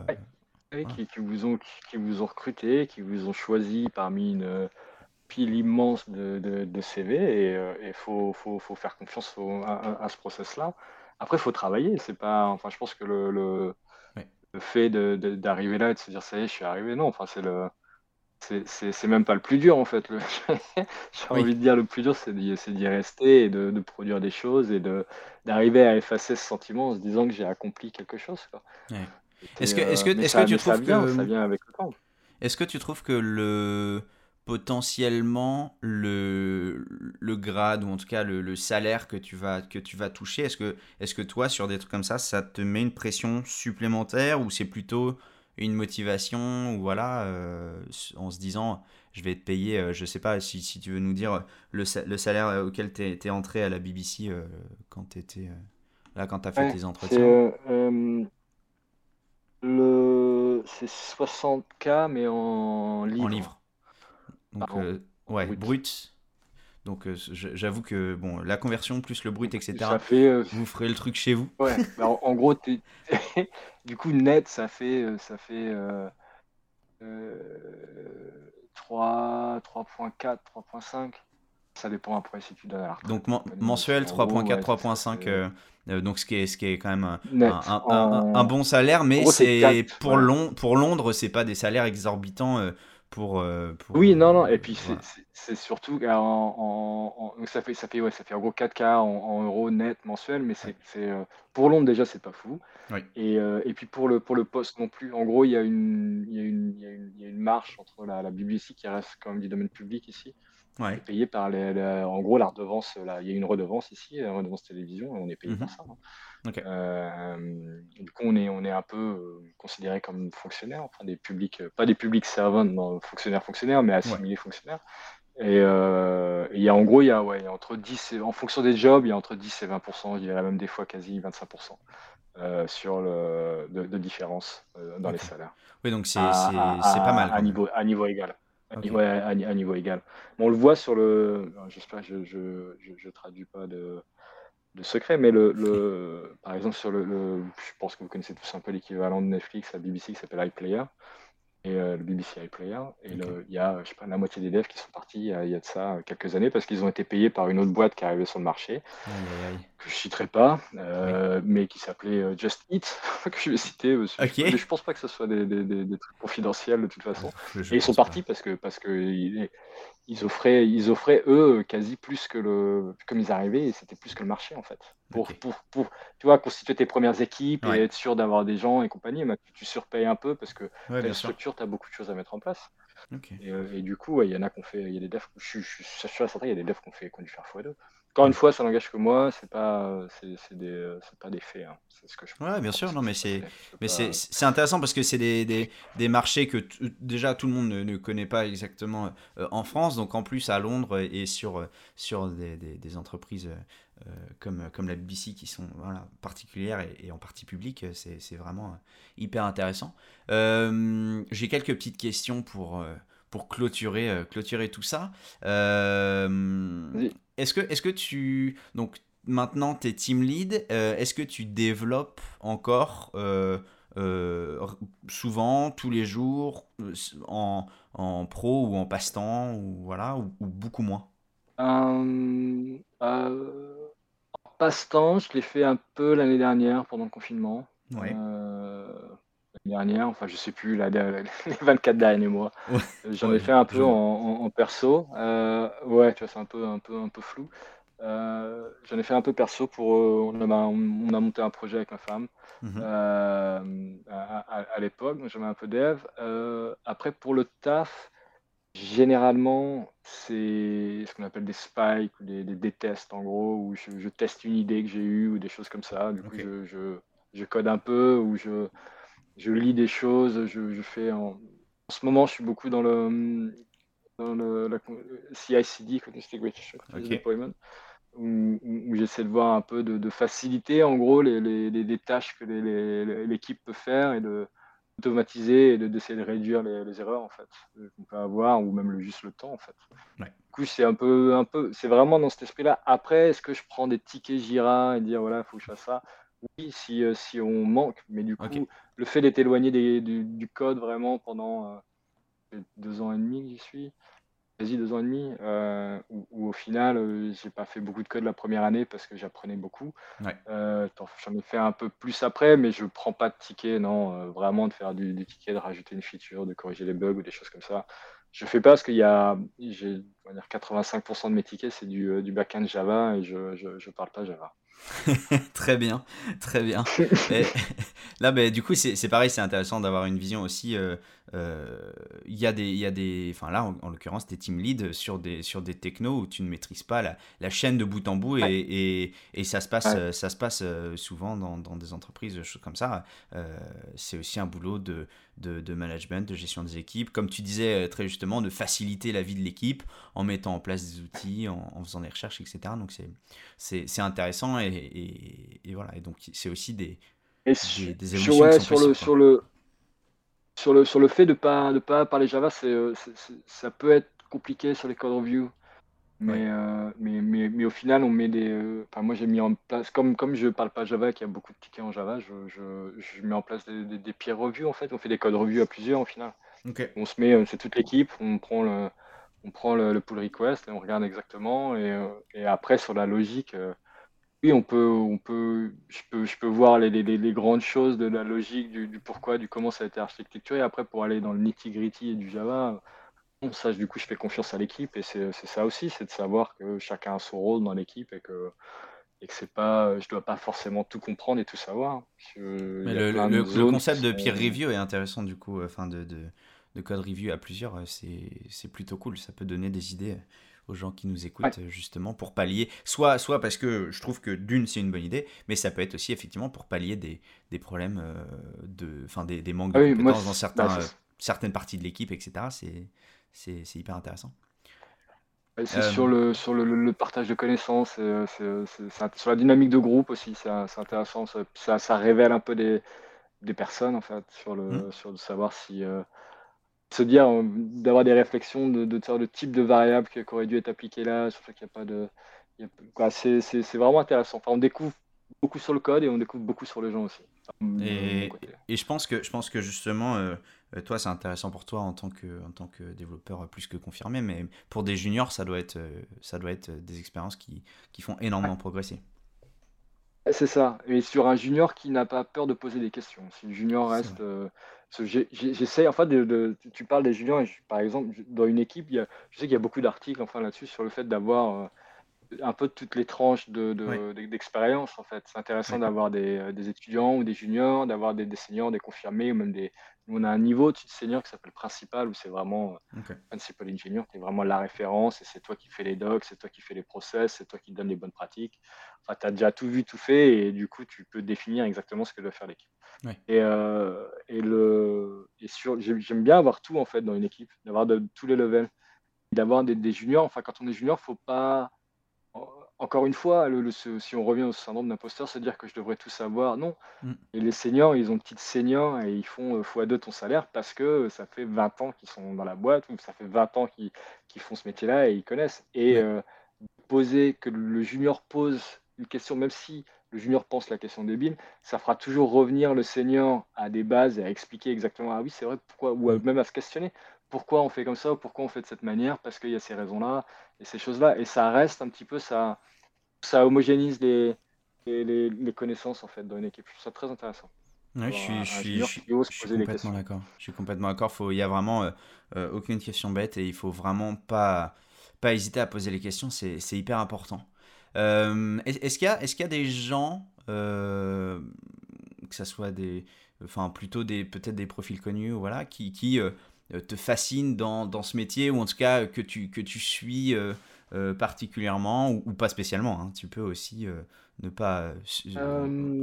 S1: qui, vous ont, qui vous ont recruté, qui vous ont choisi parmi une pile immense de, de, CV et il euh, faut, faut, faut, faire confiance à, ce process-là. Après, il faut travailler. C'est pas, enfin, je pense que le, le, le fait d'arriver là et de se dire ça y est, je suis arrivé, non. Enfin, c'est le, c'est même pas le plus dur en fait. J'ai envie de dire le plus dur, c'est d'y rester et de, de, produire des choses et d'arriver à effacer ce sentiment en se disant que j'ai accompli quelque chose. Quoi.
S2: Est-ce que, est-ce que, euh, est-ce que tu trouves que ça vient avec le temps. Est-ce que tu trouves que le potentiellement le, le grade ou en tout cas le, le, salaire que tu vas que tu vas toucher est-ce que est-ce que toi sur des trucs comme ça ça te met une pression supplémentaire ou c'est plutôt une motivation ou voilà euh, en se disant je vais te payer euh, je sais pas si, si tu veux nous dire le, le salaire auquel tu es, entré à la BBC quand tu étais là quand tu as fait tes entretiens
S1: le... C'est 60K, mais en livre.
S2: En livre. Donc, euh, ouais, brut. Donc, euh, j'avoue que bon, la conversion plus le brut, etc. Ça fait, euh, vous ferez le truc chez vous.
S1: Ouais, bah, en, gros, du coup, net, ça fait, ça fait 3, 3.4, 3.5. Ça dépend après si tu donnes à
S2: Donc mensuel 3.4, 3.5. Euh, euh, donc ce qui, est, ce qui est quand même un, bon salaire, mais c'est pour, pour Londres, c'est pas des salaires exorbitants. Euh, pour,
S1: oui, non, non, et puis c'est surtout en, ça fait ça fait ouais, ça fait en gros 4K en, euros net mensuel, mais c'est pour Londres déjà c'est pas fou. Et, et, puis pour le pour le poste non plus, en gros il y a une il y a une, il y a une, il y a une marche entre la, la BBC qui reste quand même du domaine public ici Ouais. payé par les, en gros la redevance. Là, il y a une redevance ici, la redevance télévision, et on est payé pour mhm. ça. Hein. Euh, du coup, on est, on est un peu euh, considéré comme fonctionnaire, enfin des publics, euh, pas des publics servants, fonctionnaires fonctionnaires, mais assimilés fonctionnaires. Et il y a en gros, il y a, ouais, entre 10 et, en fonction des jobs, il y a entre 10 et 20%, je dirais même des fois quasi 25% sur le, de, différence dans les salaires.
S2: Oui, donc c'est pas mal.
S1: À niveau, à niveau égal. Ouais, à, niveau égal. on le voit sur le. J'espère que je ne je, je, traduis pas de, de secret, mais le, le, par exemple, sur le, Je pense que vous connaissez tous un peu l'équivalent de Netflix à BBC qui s'appelle iPlayer et euh, le BBC iPlayer. Et il y a, je sais pas, la moitié des devs qui sont partis il y a, de ça quelques années parce qu'ils ont été payés par une autre boîte qui arrivait sur le marché, que je citerai pas, euh, mais qui s'appelait euh, Just Eat, que je vais citer. Je, ne pense pas que ce soit des, des, des, trucs confidentiels de toute façon. et ils sont partis parce que, parce que ils offraient, ils offraient eux quasi plus que le, comme ils arrivaient, c'était plus que le marché en fait. Pour, pour, pour, tu vois, constituer tes premières équipes et être sûr d'avoir des gens et compagnie, mais tu, surpayes un peu parce que as une structure, tu as beaucoup de choses à mettre en place. Euh, et, du coup, il y en a qu'on fait, il y a des devs, je, suis sûr il y a des devs qu'on fait, qu'on faire x2. Encore une fois, ça n'engage que moi, c'est pas, c'est, des, pas des faits. Hein. C'est ce que je.
S2: Ouais, bien sûr, non, mais c'est, mais c'est intéressant parce que c'est des, des, des marchés que déjà tout le monde ne, ne connaît pas exactement euh, en France, donc en plus à Londres et sur sur des, des, entreprises euh, comme comme la BBC qui sont voilà, particulières et, en partie publiques, c'est, vraiment hyper intéressant. Euh, j'ai quelques petites questions pour pour clôturer, clôturer tout ça. Est-ce que, est que tu. Donc maintenant, tu es team lead. Euh, est-ce que tu développes encore euh, euh, souvent, tous les jours, en, en pro ou en passe-temps, ou, voilà, ou, beaucoup moins?
S1: En passe-temps, je l'ai fait un peu l'année dernière pendant le confinement. Ouais dernière, enfin je sais plus, la, les 24 derniers mois. J'en ai fait un peu en, perso. Euh, ouais, tu vois, c'est un peu, un peu, un peu flou. Euh, J'en ai fait un peu perso pour. Euh, on, a, on, a, monté un projet avec ma femme mhm. euh, à, l'époque, donc j'avais un peu dev. après, pour le taf, généralement, c'est ce qu'on appelle des spikes ou des, des, tests en gros, où je, teste une idée que j'ai eue ou des choses comme ça. Du coup, je, je, je, code un peu ou je je lis des choses, je, fais en, En ce moment, je suis beaucoup dans le, dans le la, CI/CD, Deployment, où, j'essaie de voir un peu de, faciliter en gros les, les, les tâches que l'équipe peut faire et de automatiser et d'essayer de, réduire les, erreurs en fait qu'on peut avoir ou même juste le temps en fait. Du coup, c'est un peu, un peu, c'est vraiment dans cet esprit-là. Après, est-ce que je prends des tickets Jira et dire voilà, il faut que je fasse ça? Oui, si, euh, si on manque, mais du coup, le fait d'être éloigné du, du, code vraiment pendant euh, deux ans et demi que j'y suis, quasi deux ans et demi, euh, où, au final, euh, j'ai pas fait beaucoup de code la première année parce que j'apprenais beaucoup. Euh, j'en ai fait un peu plus après, mais je prends pas de tickets, non, vraiment de faire du, ticket, de rajouter une feature, de corriger les bugs ou des choses comme ça. Je fais pas parce qu'il y a, j'ai, 85% de mes tickets, c'est du, du backend Java et je, je, je parle pas Java.
S2: très bien, très bien. là, ben, du coup, c'est pareil, c'est intéressant d'avoir une vision aussi. Euh, euh, il y a des, y a des, enfin là, en, l'occurrence, des team lead sur des, sur des technos où tu ne maîtrises pas la, la chaîne de bout en bout et, et, et ça se passe, ça se passe euh, souvent dans, dans, des entreprises, choses comme ça. c'est aussi un boulot de, de, de, management, de gestion des équipes, comme tu disais très justement, de faciliter la vie de l'équipe en mettant en place des outils, en, en faisant des recherches, etc. Donc c'est intéressant et et, voilà. Et donc, c'est aussi des,
S1: des, émotions. sur, le, sur, le, sur, le, sur le fait de ne pas, de pas parler Java, euh, c'est, ça peut être compliqué sur les code reviews. Mais, euh, mais, mais, mais, au final, on met des. Euh, moi, j'ai mis en place, comme, comme je ne parle pas Java, qu'il y a beaucoup de tickets en Java, je, je, je mets en place des, des, peer reviews en fait. On fait des code reviews à plusieurs au final. On se met, c'est toute l'équipe, on prend le, on prend le, pull request et on regarde exactement. Et, et après, sur la logique, oui, on peut, on peut, je peux, je peux voir les, les, les grandes choses de la logique, du, du, pourquoi, du comment ça a été architecturé. Après, pour aller dans le nitty-gritty et du Java, bon, ça, du coup, je fais confiance à l'équipe et c'est ça aussi, c'est de savoir que chacun a son rôle dans l'équipe et que, et que c'est pas, je dois pas forcément tout comprendre et tout savoir.
S2: Mais le, le, concept de peer review est intéressant du coup, enfin de, de, de code review à plusieurs, c'est plutôt cool. Ça peut donner des idées aux gens qui nous écoutent justement pour pallier, soit, soit parce que je trouve que d'une c'est une bonne idée, mais ça peut être aussi effectivement pour pallier des, des problèmes euh, de, enfin des, des, manques de ah compétences dans certains, bah, certaines parties de l'équipe, etc. C'est hyper intéressant.
S1: C'est euh, sur, le, sur le, le, partage de connaissances, c'est sur la dynamique de groupe aussi, c'est intéressant. Ça, ça, révèle un peu des, des personnes en fait, sur le, mmh. sur de savoir si, euh, se dire, euh, d'avoir des réflexions de, de, de, type de variable qui, aurait dû être appliqué là, sur qu'il n'y a pas de. C'est vraiment intéressant. Enfin, on découvre beaucoup sur le code et on découvre beaucoup sur les gens aussi.
S2: Et, et, je, pense que, je pense que justement, euh, toi, c'est intéressant pour toi en tant, que, en tant que développeur plus que confirmé, mais pour des juniors, ça doit être, euh, ça doit être des expériences qui, qui font énormément progresser.
S1: C'est ça. Et sur un junior qui n'a pas peur de poser des questions. Si le junior reste. J'essaie, enfin, de, de, tu parles des juniors, par exemple, dans une équipe, il y a, je sais qu'il y a beaucoup d'articles enfin, là-dessus sur le fait d'avoir euh, un peu toutes les tranches d'expérience. De, en fait. C'est intéressant d'avoir des, euh, des, étudiants ou des juniors, d'avoir des, des, seniors, des confirmés, ou même des. On a un niveau de senior qui s'appelle principal, où c'est vraiment okay. principal engineer, qui est vraiment la référence, et c'est toi qui fais les docs, c'est toi qui fais les process, c'est toi qui donne les bonnes pratiques. Enfin, tu as déjà tout vu, tout fait, et du coup, tu peux définir exactement ce que doit faire l'équipe. Et, euh, et, le, et sur, j'aime bien avoir tout en fait dans une équipe, d'avoir de, tous les levels, d'avoir des, des, juniors. Enfin, quand on est junior, faut pas. Encore une fois, le, si on revient au syndrome d'imposteur, c'est dire que je devrais tout savoir. Non. Mm. Et les seniors, ils ont une petite senior et ils font euh, x2 ton salaire parce que ça fait 20 ans qu'ils sont dans la boîte ou ça fait 20 ans qu'ils font ce métier-là et ils connaissent. Et euh, poser, que le junior pose une question, même si le junior pense la question débile, ça fera toujours revenir le senior à des bases et à expliquer exactement, ah oui, c'est vrai, pourquoi, ou même à se questionner, pourquoi on fait comme ça, ou pourquoi on fait de cette manière, parce qu'il y a ces raisons-là et ces choses-là. Et ça reste un petit peu, ça, ça homogénise les, les, les, connaissances en fait dans une équipe. Je trouve ça très intéressant.
S2: je suis, je suis, complètement d'accord. Je suis complètement d'accord. Il n'y a vraiment euh, euh, aucune question bête et il faut vraiment pas, pas hésiter à poser les questions. C'est hyper important. Euh, est-ce qu'il y, est y, a des gens, euh, que ce soit des, enfin plutôt des, peut-être des profils connus, voilà, qui, qui te fascinent dans, dans, ce métier, ou en tout cas que tu, que tu suis particulièrement ou, pas spécialement. Hein. Tu peux aussi ne pas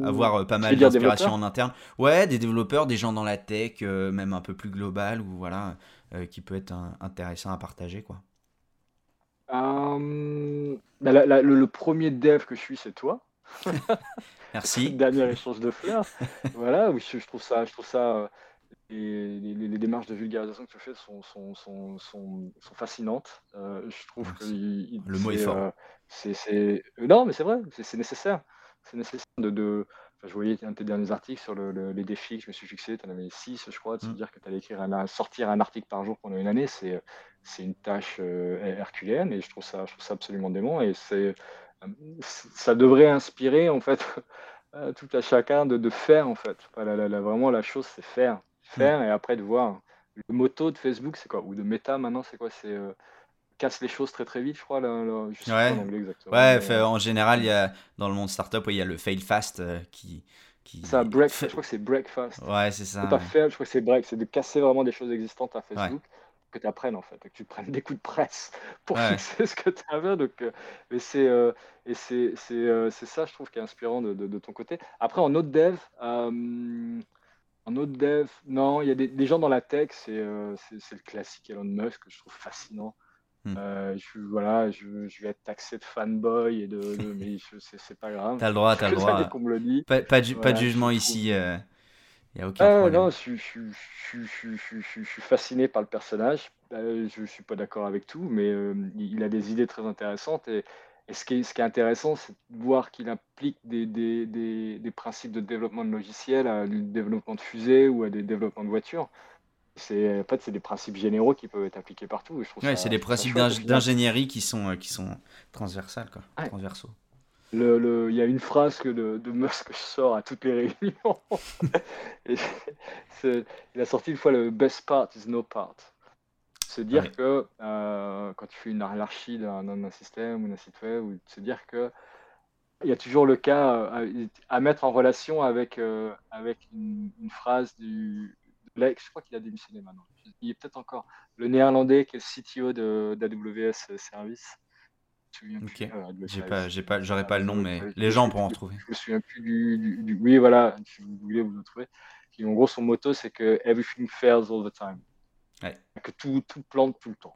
S2: avoir pas mal d'inspiration en interne. Ouais, des développeurs, des gens dans la tech, même un peu plus global, ou voilà, qui peut être intéressant à partager, quoi.
S1: Bah, le, premier dev que je suis, c'est toi.
S2: Merci.
S1: Dernier échange de fleurs. voilà, oui, je, trouve ça, je trouve ça. Les, démarches de vulgarisation que tu fais sont, sont, sont, sont, fascinantes. je trouve que
S2: le mot est fort.
S1: c'est, non, mais c'est vrai, c'est nécessaire. C'est nécessaire de, de je voyais un de tes derniers articles sur les défis que je me suis fixé. Tu en avais six, je crois, de se mmh. dire que tu allais écrire un, sortir un article par jour pendant une année. C'est, une tâche euh, herculéenne et je trouve ça, je trouve ça absolument dément. Et c'est, euh, ça devrait inspirer en fait tout à chacun de, de faire en fait. vraiment, la chose, c'est faire. Faire mmh. et après de voir. Le motto de Facebook, c'est quoi? Ou de Meta maintenant, c'est quoi? C'est euh, casse les choses très très vite, je crois. Là,
S2: je sais ouais. pas en anglais exactement. Ouais, en général, il y a, dans le monde startup, il y a le fail fast qui. qui...
S1: Ça, break, je crois que c'est breakfast.
S2: Ouais, c'est ça.
S1: C'est pas faire, je crois que c'est break, c'est de casser vraiment des choses existantes à Facebook que tu apprennes en fait, que tu prennes des coups de presse pour fixer ce que tu avais. Donc, euh, et c'est euh, et c'est euh, c'est ça, je trouve, qui est inspirant de, de, ton côté. Après, en autre dev, en autre dev, non, il y a des, des, gens dans la tech, c'est c'est le classique Elon Musk que je trouve fascinant. Hmm. je, voilà, je, je, vais être taxé de fanboy et de, de mais c'est pas grave.
S2: T'as le droit, t'as le droit. Pas, pas, pas, de jugement ici. Il a aucun ah, problème.
S1: Non, je, suis fasciné par le personnage. Euh, je suis pas d'accord avec tout, mais euh, il a des idées très intéressantes. Et, ce, qui est, ce, qui est, intéressant, c'est de voir qu'il implique des, des, des, principes de développement de logiciels à du développement de fusées ou à des développements de voitures. C'est en fait, c'est des principes généraux qui peuvent être appliqués partout.
S2: Ouais, c'est des principes d'ingénierie qui sont, qui sont transversales, quoi, transversaux.
S1: Le, il y a une phrase que de, de Musk que je sors à toutes les réunions. il a sorti une fois le best part is no part. Se dire que euh, quand tu fais une anarchie d'un système ou d'un site web, ou se dire que il y a toujours le cas euh, à, mettre en relation avec, euh, avec une, phrase du. l'ex, je crois qu'il a démissionné maintenant. Il est peut-être encore le néerlandais qui est le CTO d'AWS Service
S2: Ok. J'ai pas, j'ai pas, j'aurais pas le nom, mais les gens pourront en trouver.
S1: Je me souviens plus du, du, oui, voilà, si vous voulez vous le trouver. en gros, son motto, c'est que everything fails all the time. Que tout, tout plante tout le temps.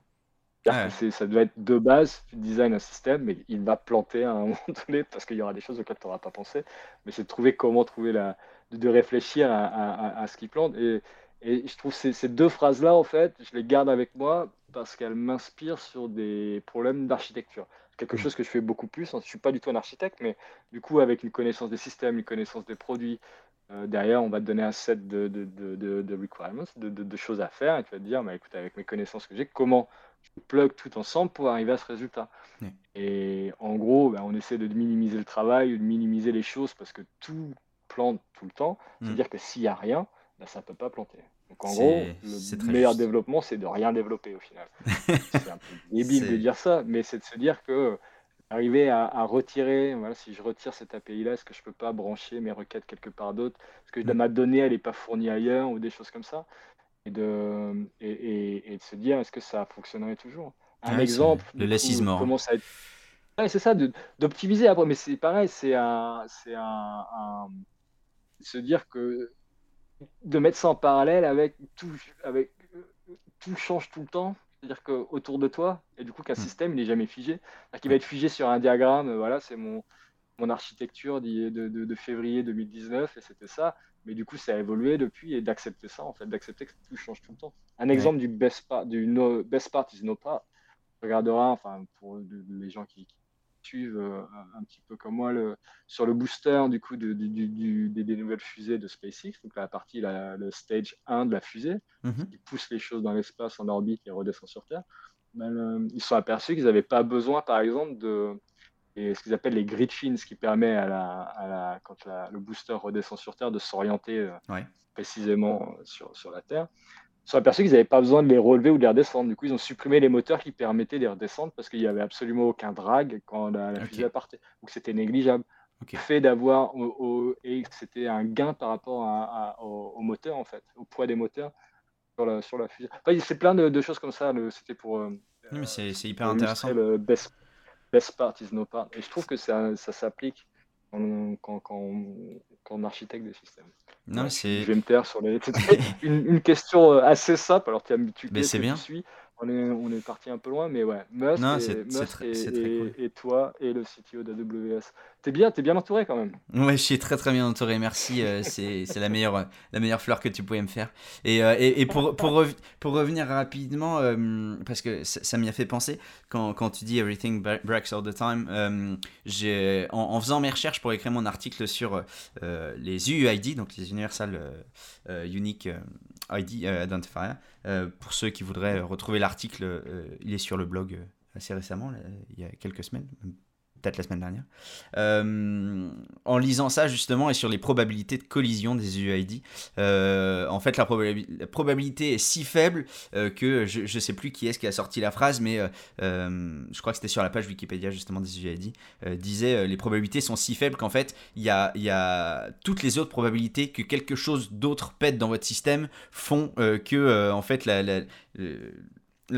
S1: Ah ça doit être de base, tu design un système, mais il va planter à un moment donné parce qu'il y aura des choses auxquelles tu n'auras pas pensé. Mais c'est de trouver comment trouver la, de, réfléchir à, à, à, ce qui plante. Et, et je trouve ces, ces deux phrases-là, en fait, je les garde avec moi parce qu'elles m'inspirent sur des problèmes d'architecture quelque mm. chose que je fais beaucoup plus. Je ne suis pas du tout un architecte, mais du coup, avec une connaissance des systèmes, une connaissance des produits, euh, derrière, on va te donner un set de, de, de, de requirements, de, choses à faire, et tu vas te dire, bah, écoute, avec mes connaissances que j'ai, comment je plug tout ensemble pour arriver à ce résultat. Et en gros, bah, on essaie de minimiser le travail, de minimiser les choses, parce que tout plante tout le temps. Mm. C'est-à-dire que s'il n'y a rien, bah, ça ne peut pas planter. Donc en gros, le meilleur développement, c'est de rien développer au final. c'est un peu débile de dire ça, mais c'est de se dire que arriver à, retirer, voilà, si je retire cette API-là, est-ce que je peux pas brancher mes requêtes quelque part d'autre? Est-ce que mm. ma donnée, elle n'est pas fournie ailleurs ou des choses comme ça et de, et, de se dire, est-ce que ça fonctionnerait toujours? Un exemple.
S2: Le less mort.
S1: Commence à être... c'est ça, d'optimiser après, mais c'est pareil, c'est un, c'est un, un, se dire que de mettre ça en parallèle avec tout, avec tout change tout le temps. C'est-à-dire qu'autour de toi, et du coup qu'un hmm. système, il n'est jamais figé. Il va être figé sur un diagramme, voilà, c'est mon, mon architecture de, de, de, février 2019, et c'était ça. Mais du coup, ça a évolué depuis, et d'accepter ça, en fait, d'accepter que tout change tout le temps. Un exemple du best part, du no, best part is no part, regardera, enfin, pour les gens qui, suivent euh, un petit peu comme moi le, sur le booster du coup de, des, nouvelles fusées de SpaceX, donc la partie, la, le stage 1 de la fusée, mhm. qui pousse les choses dans l'espace en orbite et redescend sur Terre, ben, ils sont aperçus qu'ils n'avaient pas besoin, par exemple, de ce qu'ils appellent les grid fins, ce qui permet à la, à la quand le booster redescend sur Terre de s'orienter euh, précisément sur, sur la Terre sont aperçus qu'ils n'avaient pas besoin de les relever ou de les redescendre. Du coup, ils ont supprimé les moteurs qui permettaient de les redescendre parce qu'il n'y avait absolument aucun drag quand la, fusée partait. Donc c'était négligeable. Le fait d'avoir et c'était un gain par rapport à, au, moteur en fait, au poids des moteurs sur la, sur la fusée. c'est plein de, choses comme ça. C'était pour.
S2: Euh, c'est hyper intéressant.
S1: Le best, best part is no part. Et je trouve que ça, ça s'applique quand, quand, quand, quand, on architecte des systèmes.
S2: Non, c'est...
S1: Je vais me taire sur les... une, une, question tu simple, alors tu as tu,
S2: mais c'est bien.
S1: suis on est, on est parti un peu loin, mais ouais, Musk, et, toi et le CTO d'AWS. T'es bien, es bien entouré quand même.
S2: Ouais, je suis très très bien entouré, merci. Euh, c'est la meilleure, la meilleure fleur que tu pouvais me faire. Et, euh, et, pour, pour, pour, revenir rapidement, euh, parce que ça, m'y a fait penser, quand, quand, tu dis Everything breaks all the time, en, en, faisant mes recherches pour écrire mon article sur les UUID, donc les Universal Unique ID Identifier, pour ceux qui voudraient retrouver l'article, il est sur le blog assez récemment, il y a quelques semaines, peut-être la semaine dernière, euh, en lisant ça justement et sur les probabilités de collision des UID. Euh, en fait, la, probabilité est si faible euh, que je ne sais plus qui est-ce qui a sorti la phrase, mais je crois que c'était sur la page Wikipédia justement des UID, disait les probabilités sont si faibles qu'en fait, il y a, toutes les autres probabilités que quelque chose d'autre pète dans votre système font que en fait la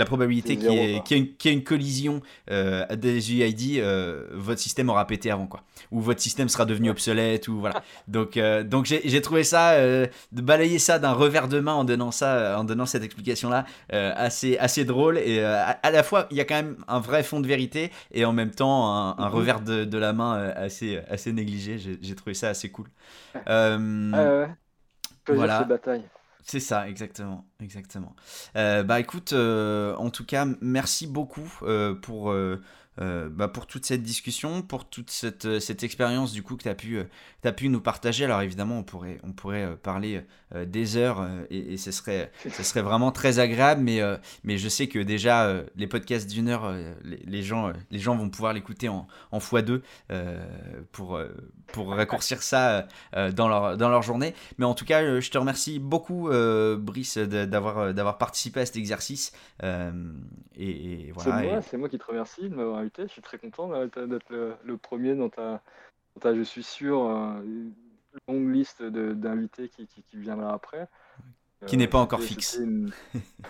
S2: probabilité qu'il y, ait une collision euh, des UID, euh, votre système aura pété avant quoi, ou votre système sera devenu obsolète ou voilà. Donc euh, donc j'ai trouvé ça de balayer ça d'un revers de main en donnant ça, en donnant cette explication là assez assez drôle et à, la fois il y a quand même un vrai fond de vérité et en même temps un, un mhm. revers de, de, la main assez assez négligé. J'ai trouvé ça assez cool.
S1: ah. Voilà. Bataille.
S2: C'est ça, exactement, exactement. Euh, bah écoute, euh, en tout cas, merci beaucoup euh, pour euh, bah, pour toute cette discussion, pour toute cette, euh, cette expérience du coup que tu as, pu, euh, as pu nous partager. Alors évidemment, on pourrait, on pourrait parler des heures et, ce, serait, ce serait vraiment très agréable, mais, mais je sais que déjà, les podcasts d'une heure, les, gens, les gens vont pouvoir l'écouter en, en x2 pour, pour raccourcir ça dans, leur, dans leur journée. Mais en tout cas, je te remercie beaucoup, Brice, d'avoir, participé à cet exercice. et,
S1: voilà, c'est moi, qui te remercie de m'avoir je suis très content d'être le, premier dans ta, je suis sûr, euh, une longue liste d'invités qui, viendra après.
S2: Qui n'est pas euh, encore fixe.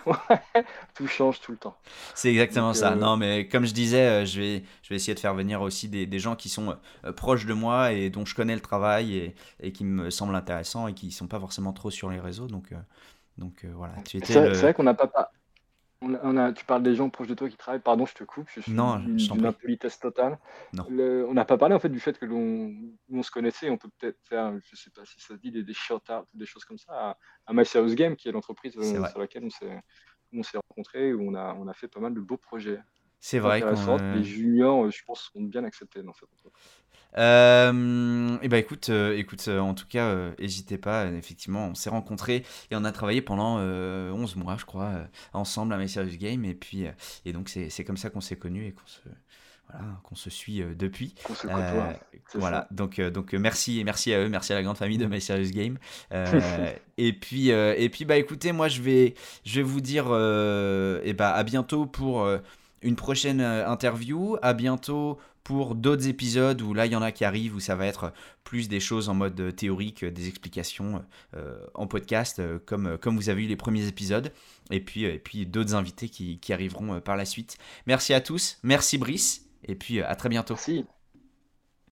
S1: tout change tout le temps.
S2: C'est exactement ça. Euh, non, mais comme je disais, je vais, je vais essayer de faire venir aussi des, gens qui sont proches de moi et dont je connais le travail et, qui me semblent intéressants et qui ne sont pas forcément trop sur les réseaux. Donc, donc voilà.
S1: C'est vrai qu'on n'a pas, on a, tu parles des gens proches de toi qui travaillent. Pardon, je te coupe. Je suis
S2: non,
S1: d'une impolitesse totale. on n'a pas parlé en fait du fait que l'on on se connaissait. On peut peut-être faire, je sais pas si ça se dit, des, des des choses comme ça à, à My Serious Game, qui est l'entreprise euh, sur laquelle on s'est rencontrés, où on a, on a fait pas mal de beaux projets.
S2: C'est vrai.
S1: Les juniors, je pense, sont bien acceptés dans cette entreprise.
S2: Euh, et bah écoute, euh, écoute euh, en tout cas, n'hésitez pas. Effectivement, on s'est rencontrés et on a travaillé pendant 11 mois, je crois, ensemble à My Serious Game. Et puis, et donc c'est comme ça qu'on s'est connus et qu'on se voilà, qu'on se suit depuis. voilà, donc, donc merci, merci à eux, merci à la grande famille de My Serious Game. et puis, et puis bah écoutez, moi je vais, je vais vous dire, et bah à bientôt pour une prochaine interview. À bientôt pour d'autres épisodes où là il y en a qui arrivent où ça va être plus des choses en mode euh, théorique, euh, des explications euh, en podcast comme, comme vous avez eu les premiers épisodes et puis, et puis d'autres invités qui, qui arriveront par la suite. Merci à tous, merci Brice et puis à très bientôt.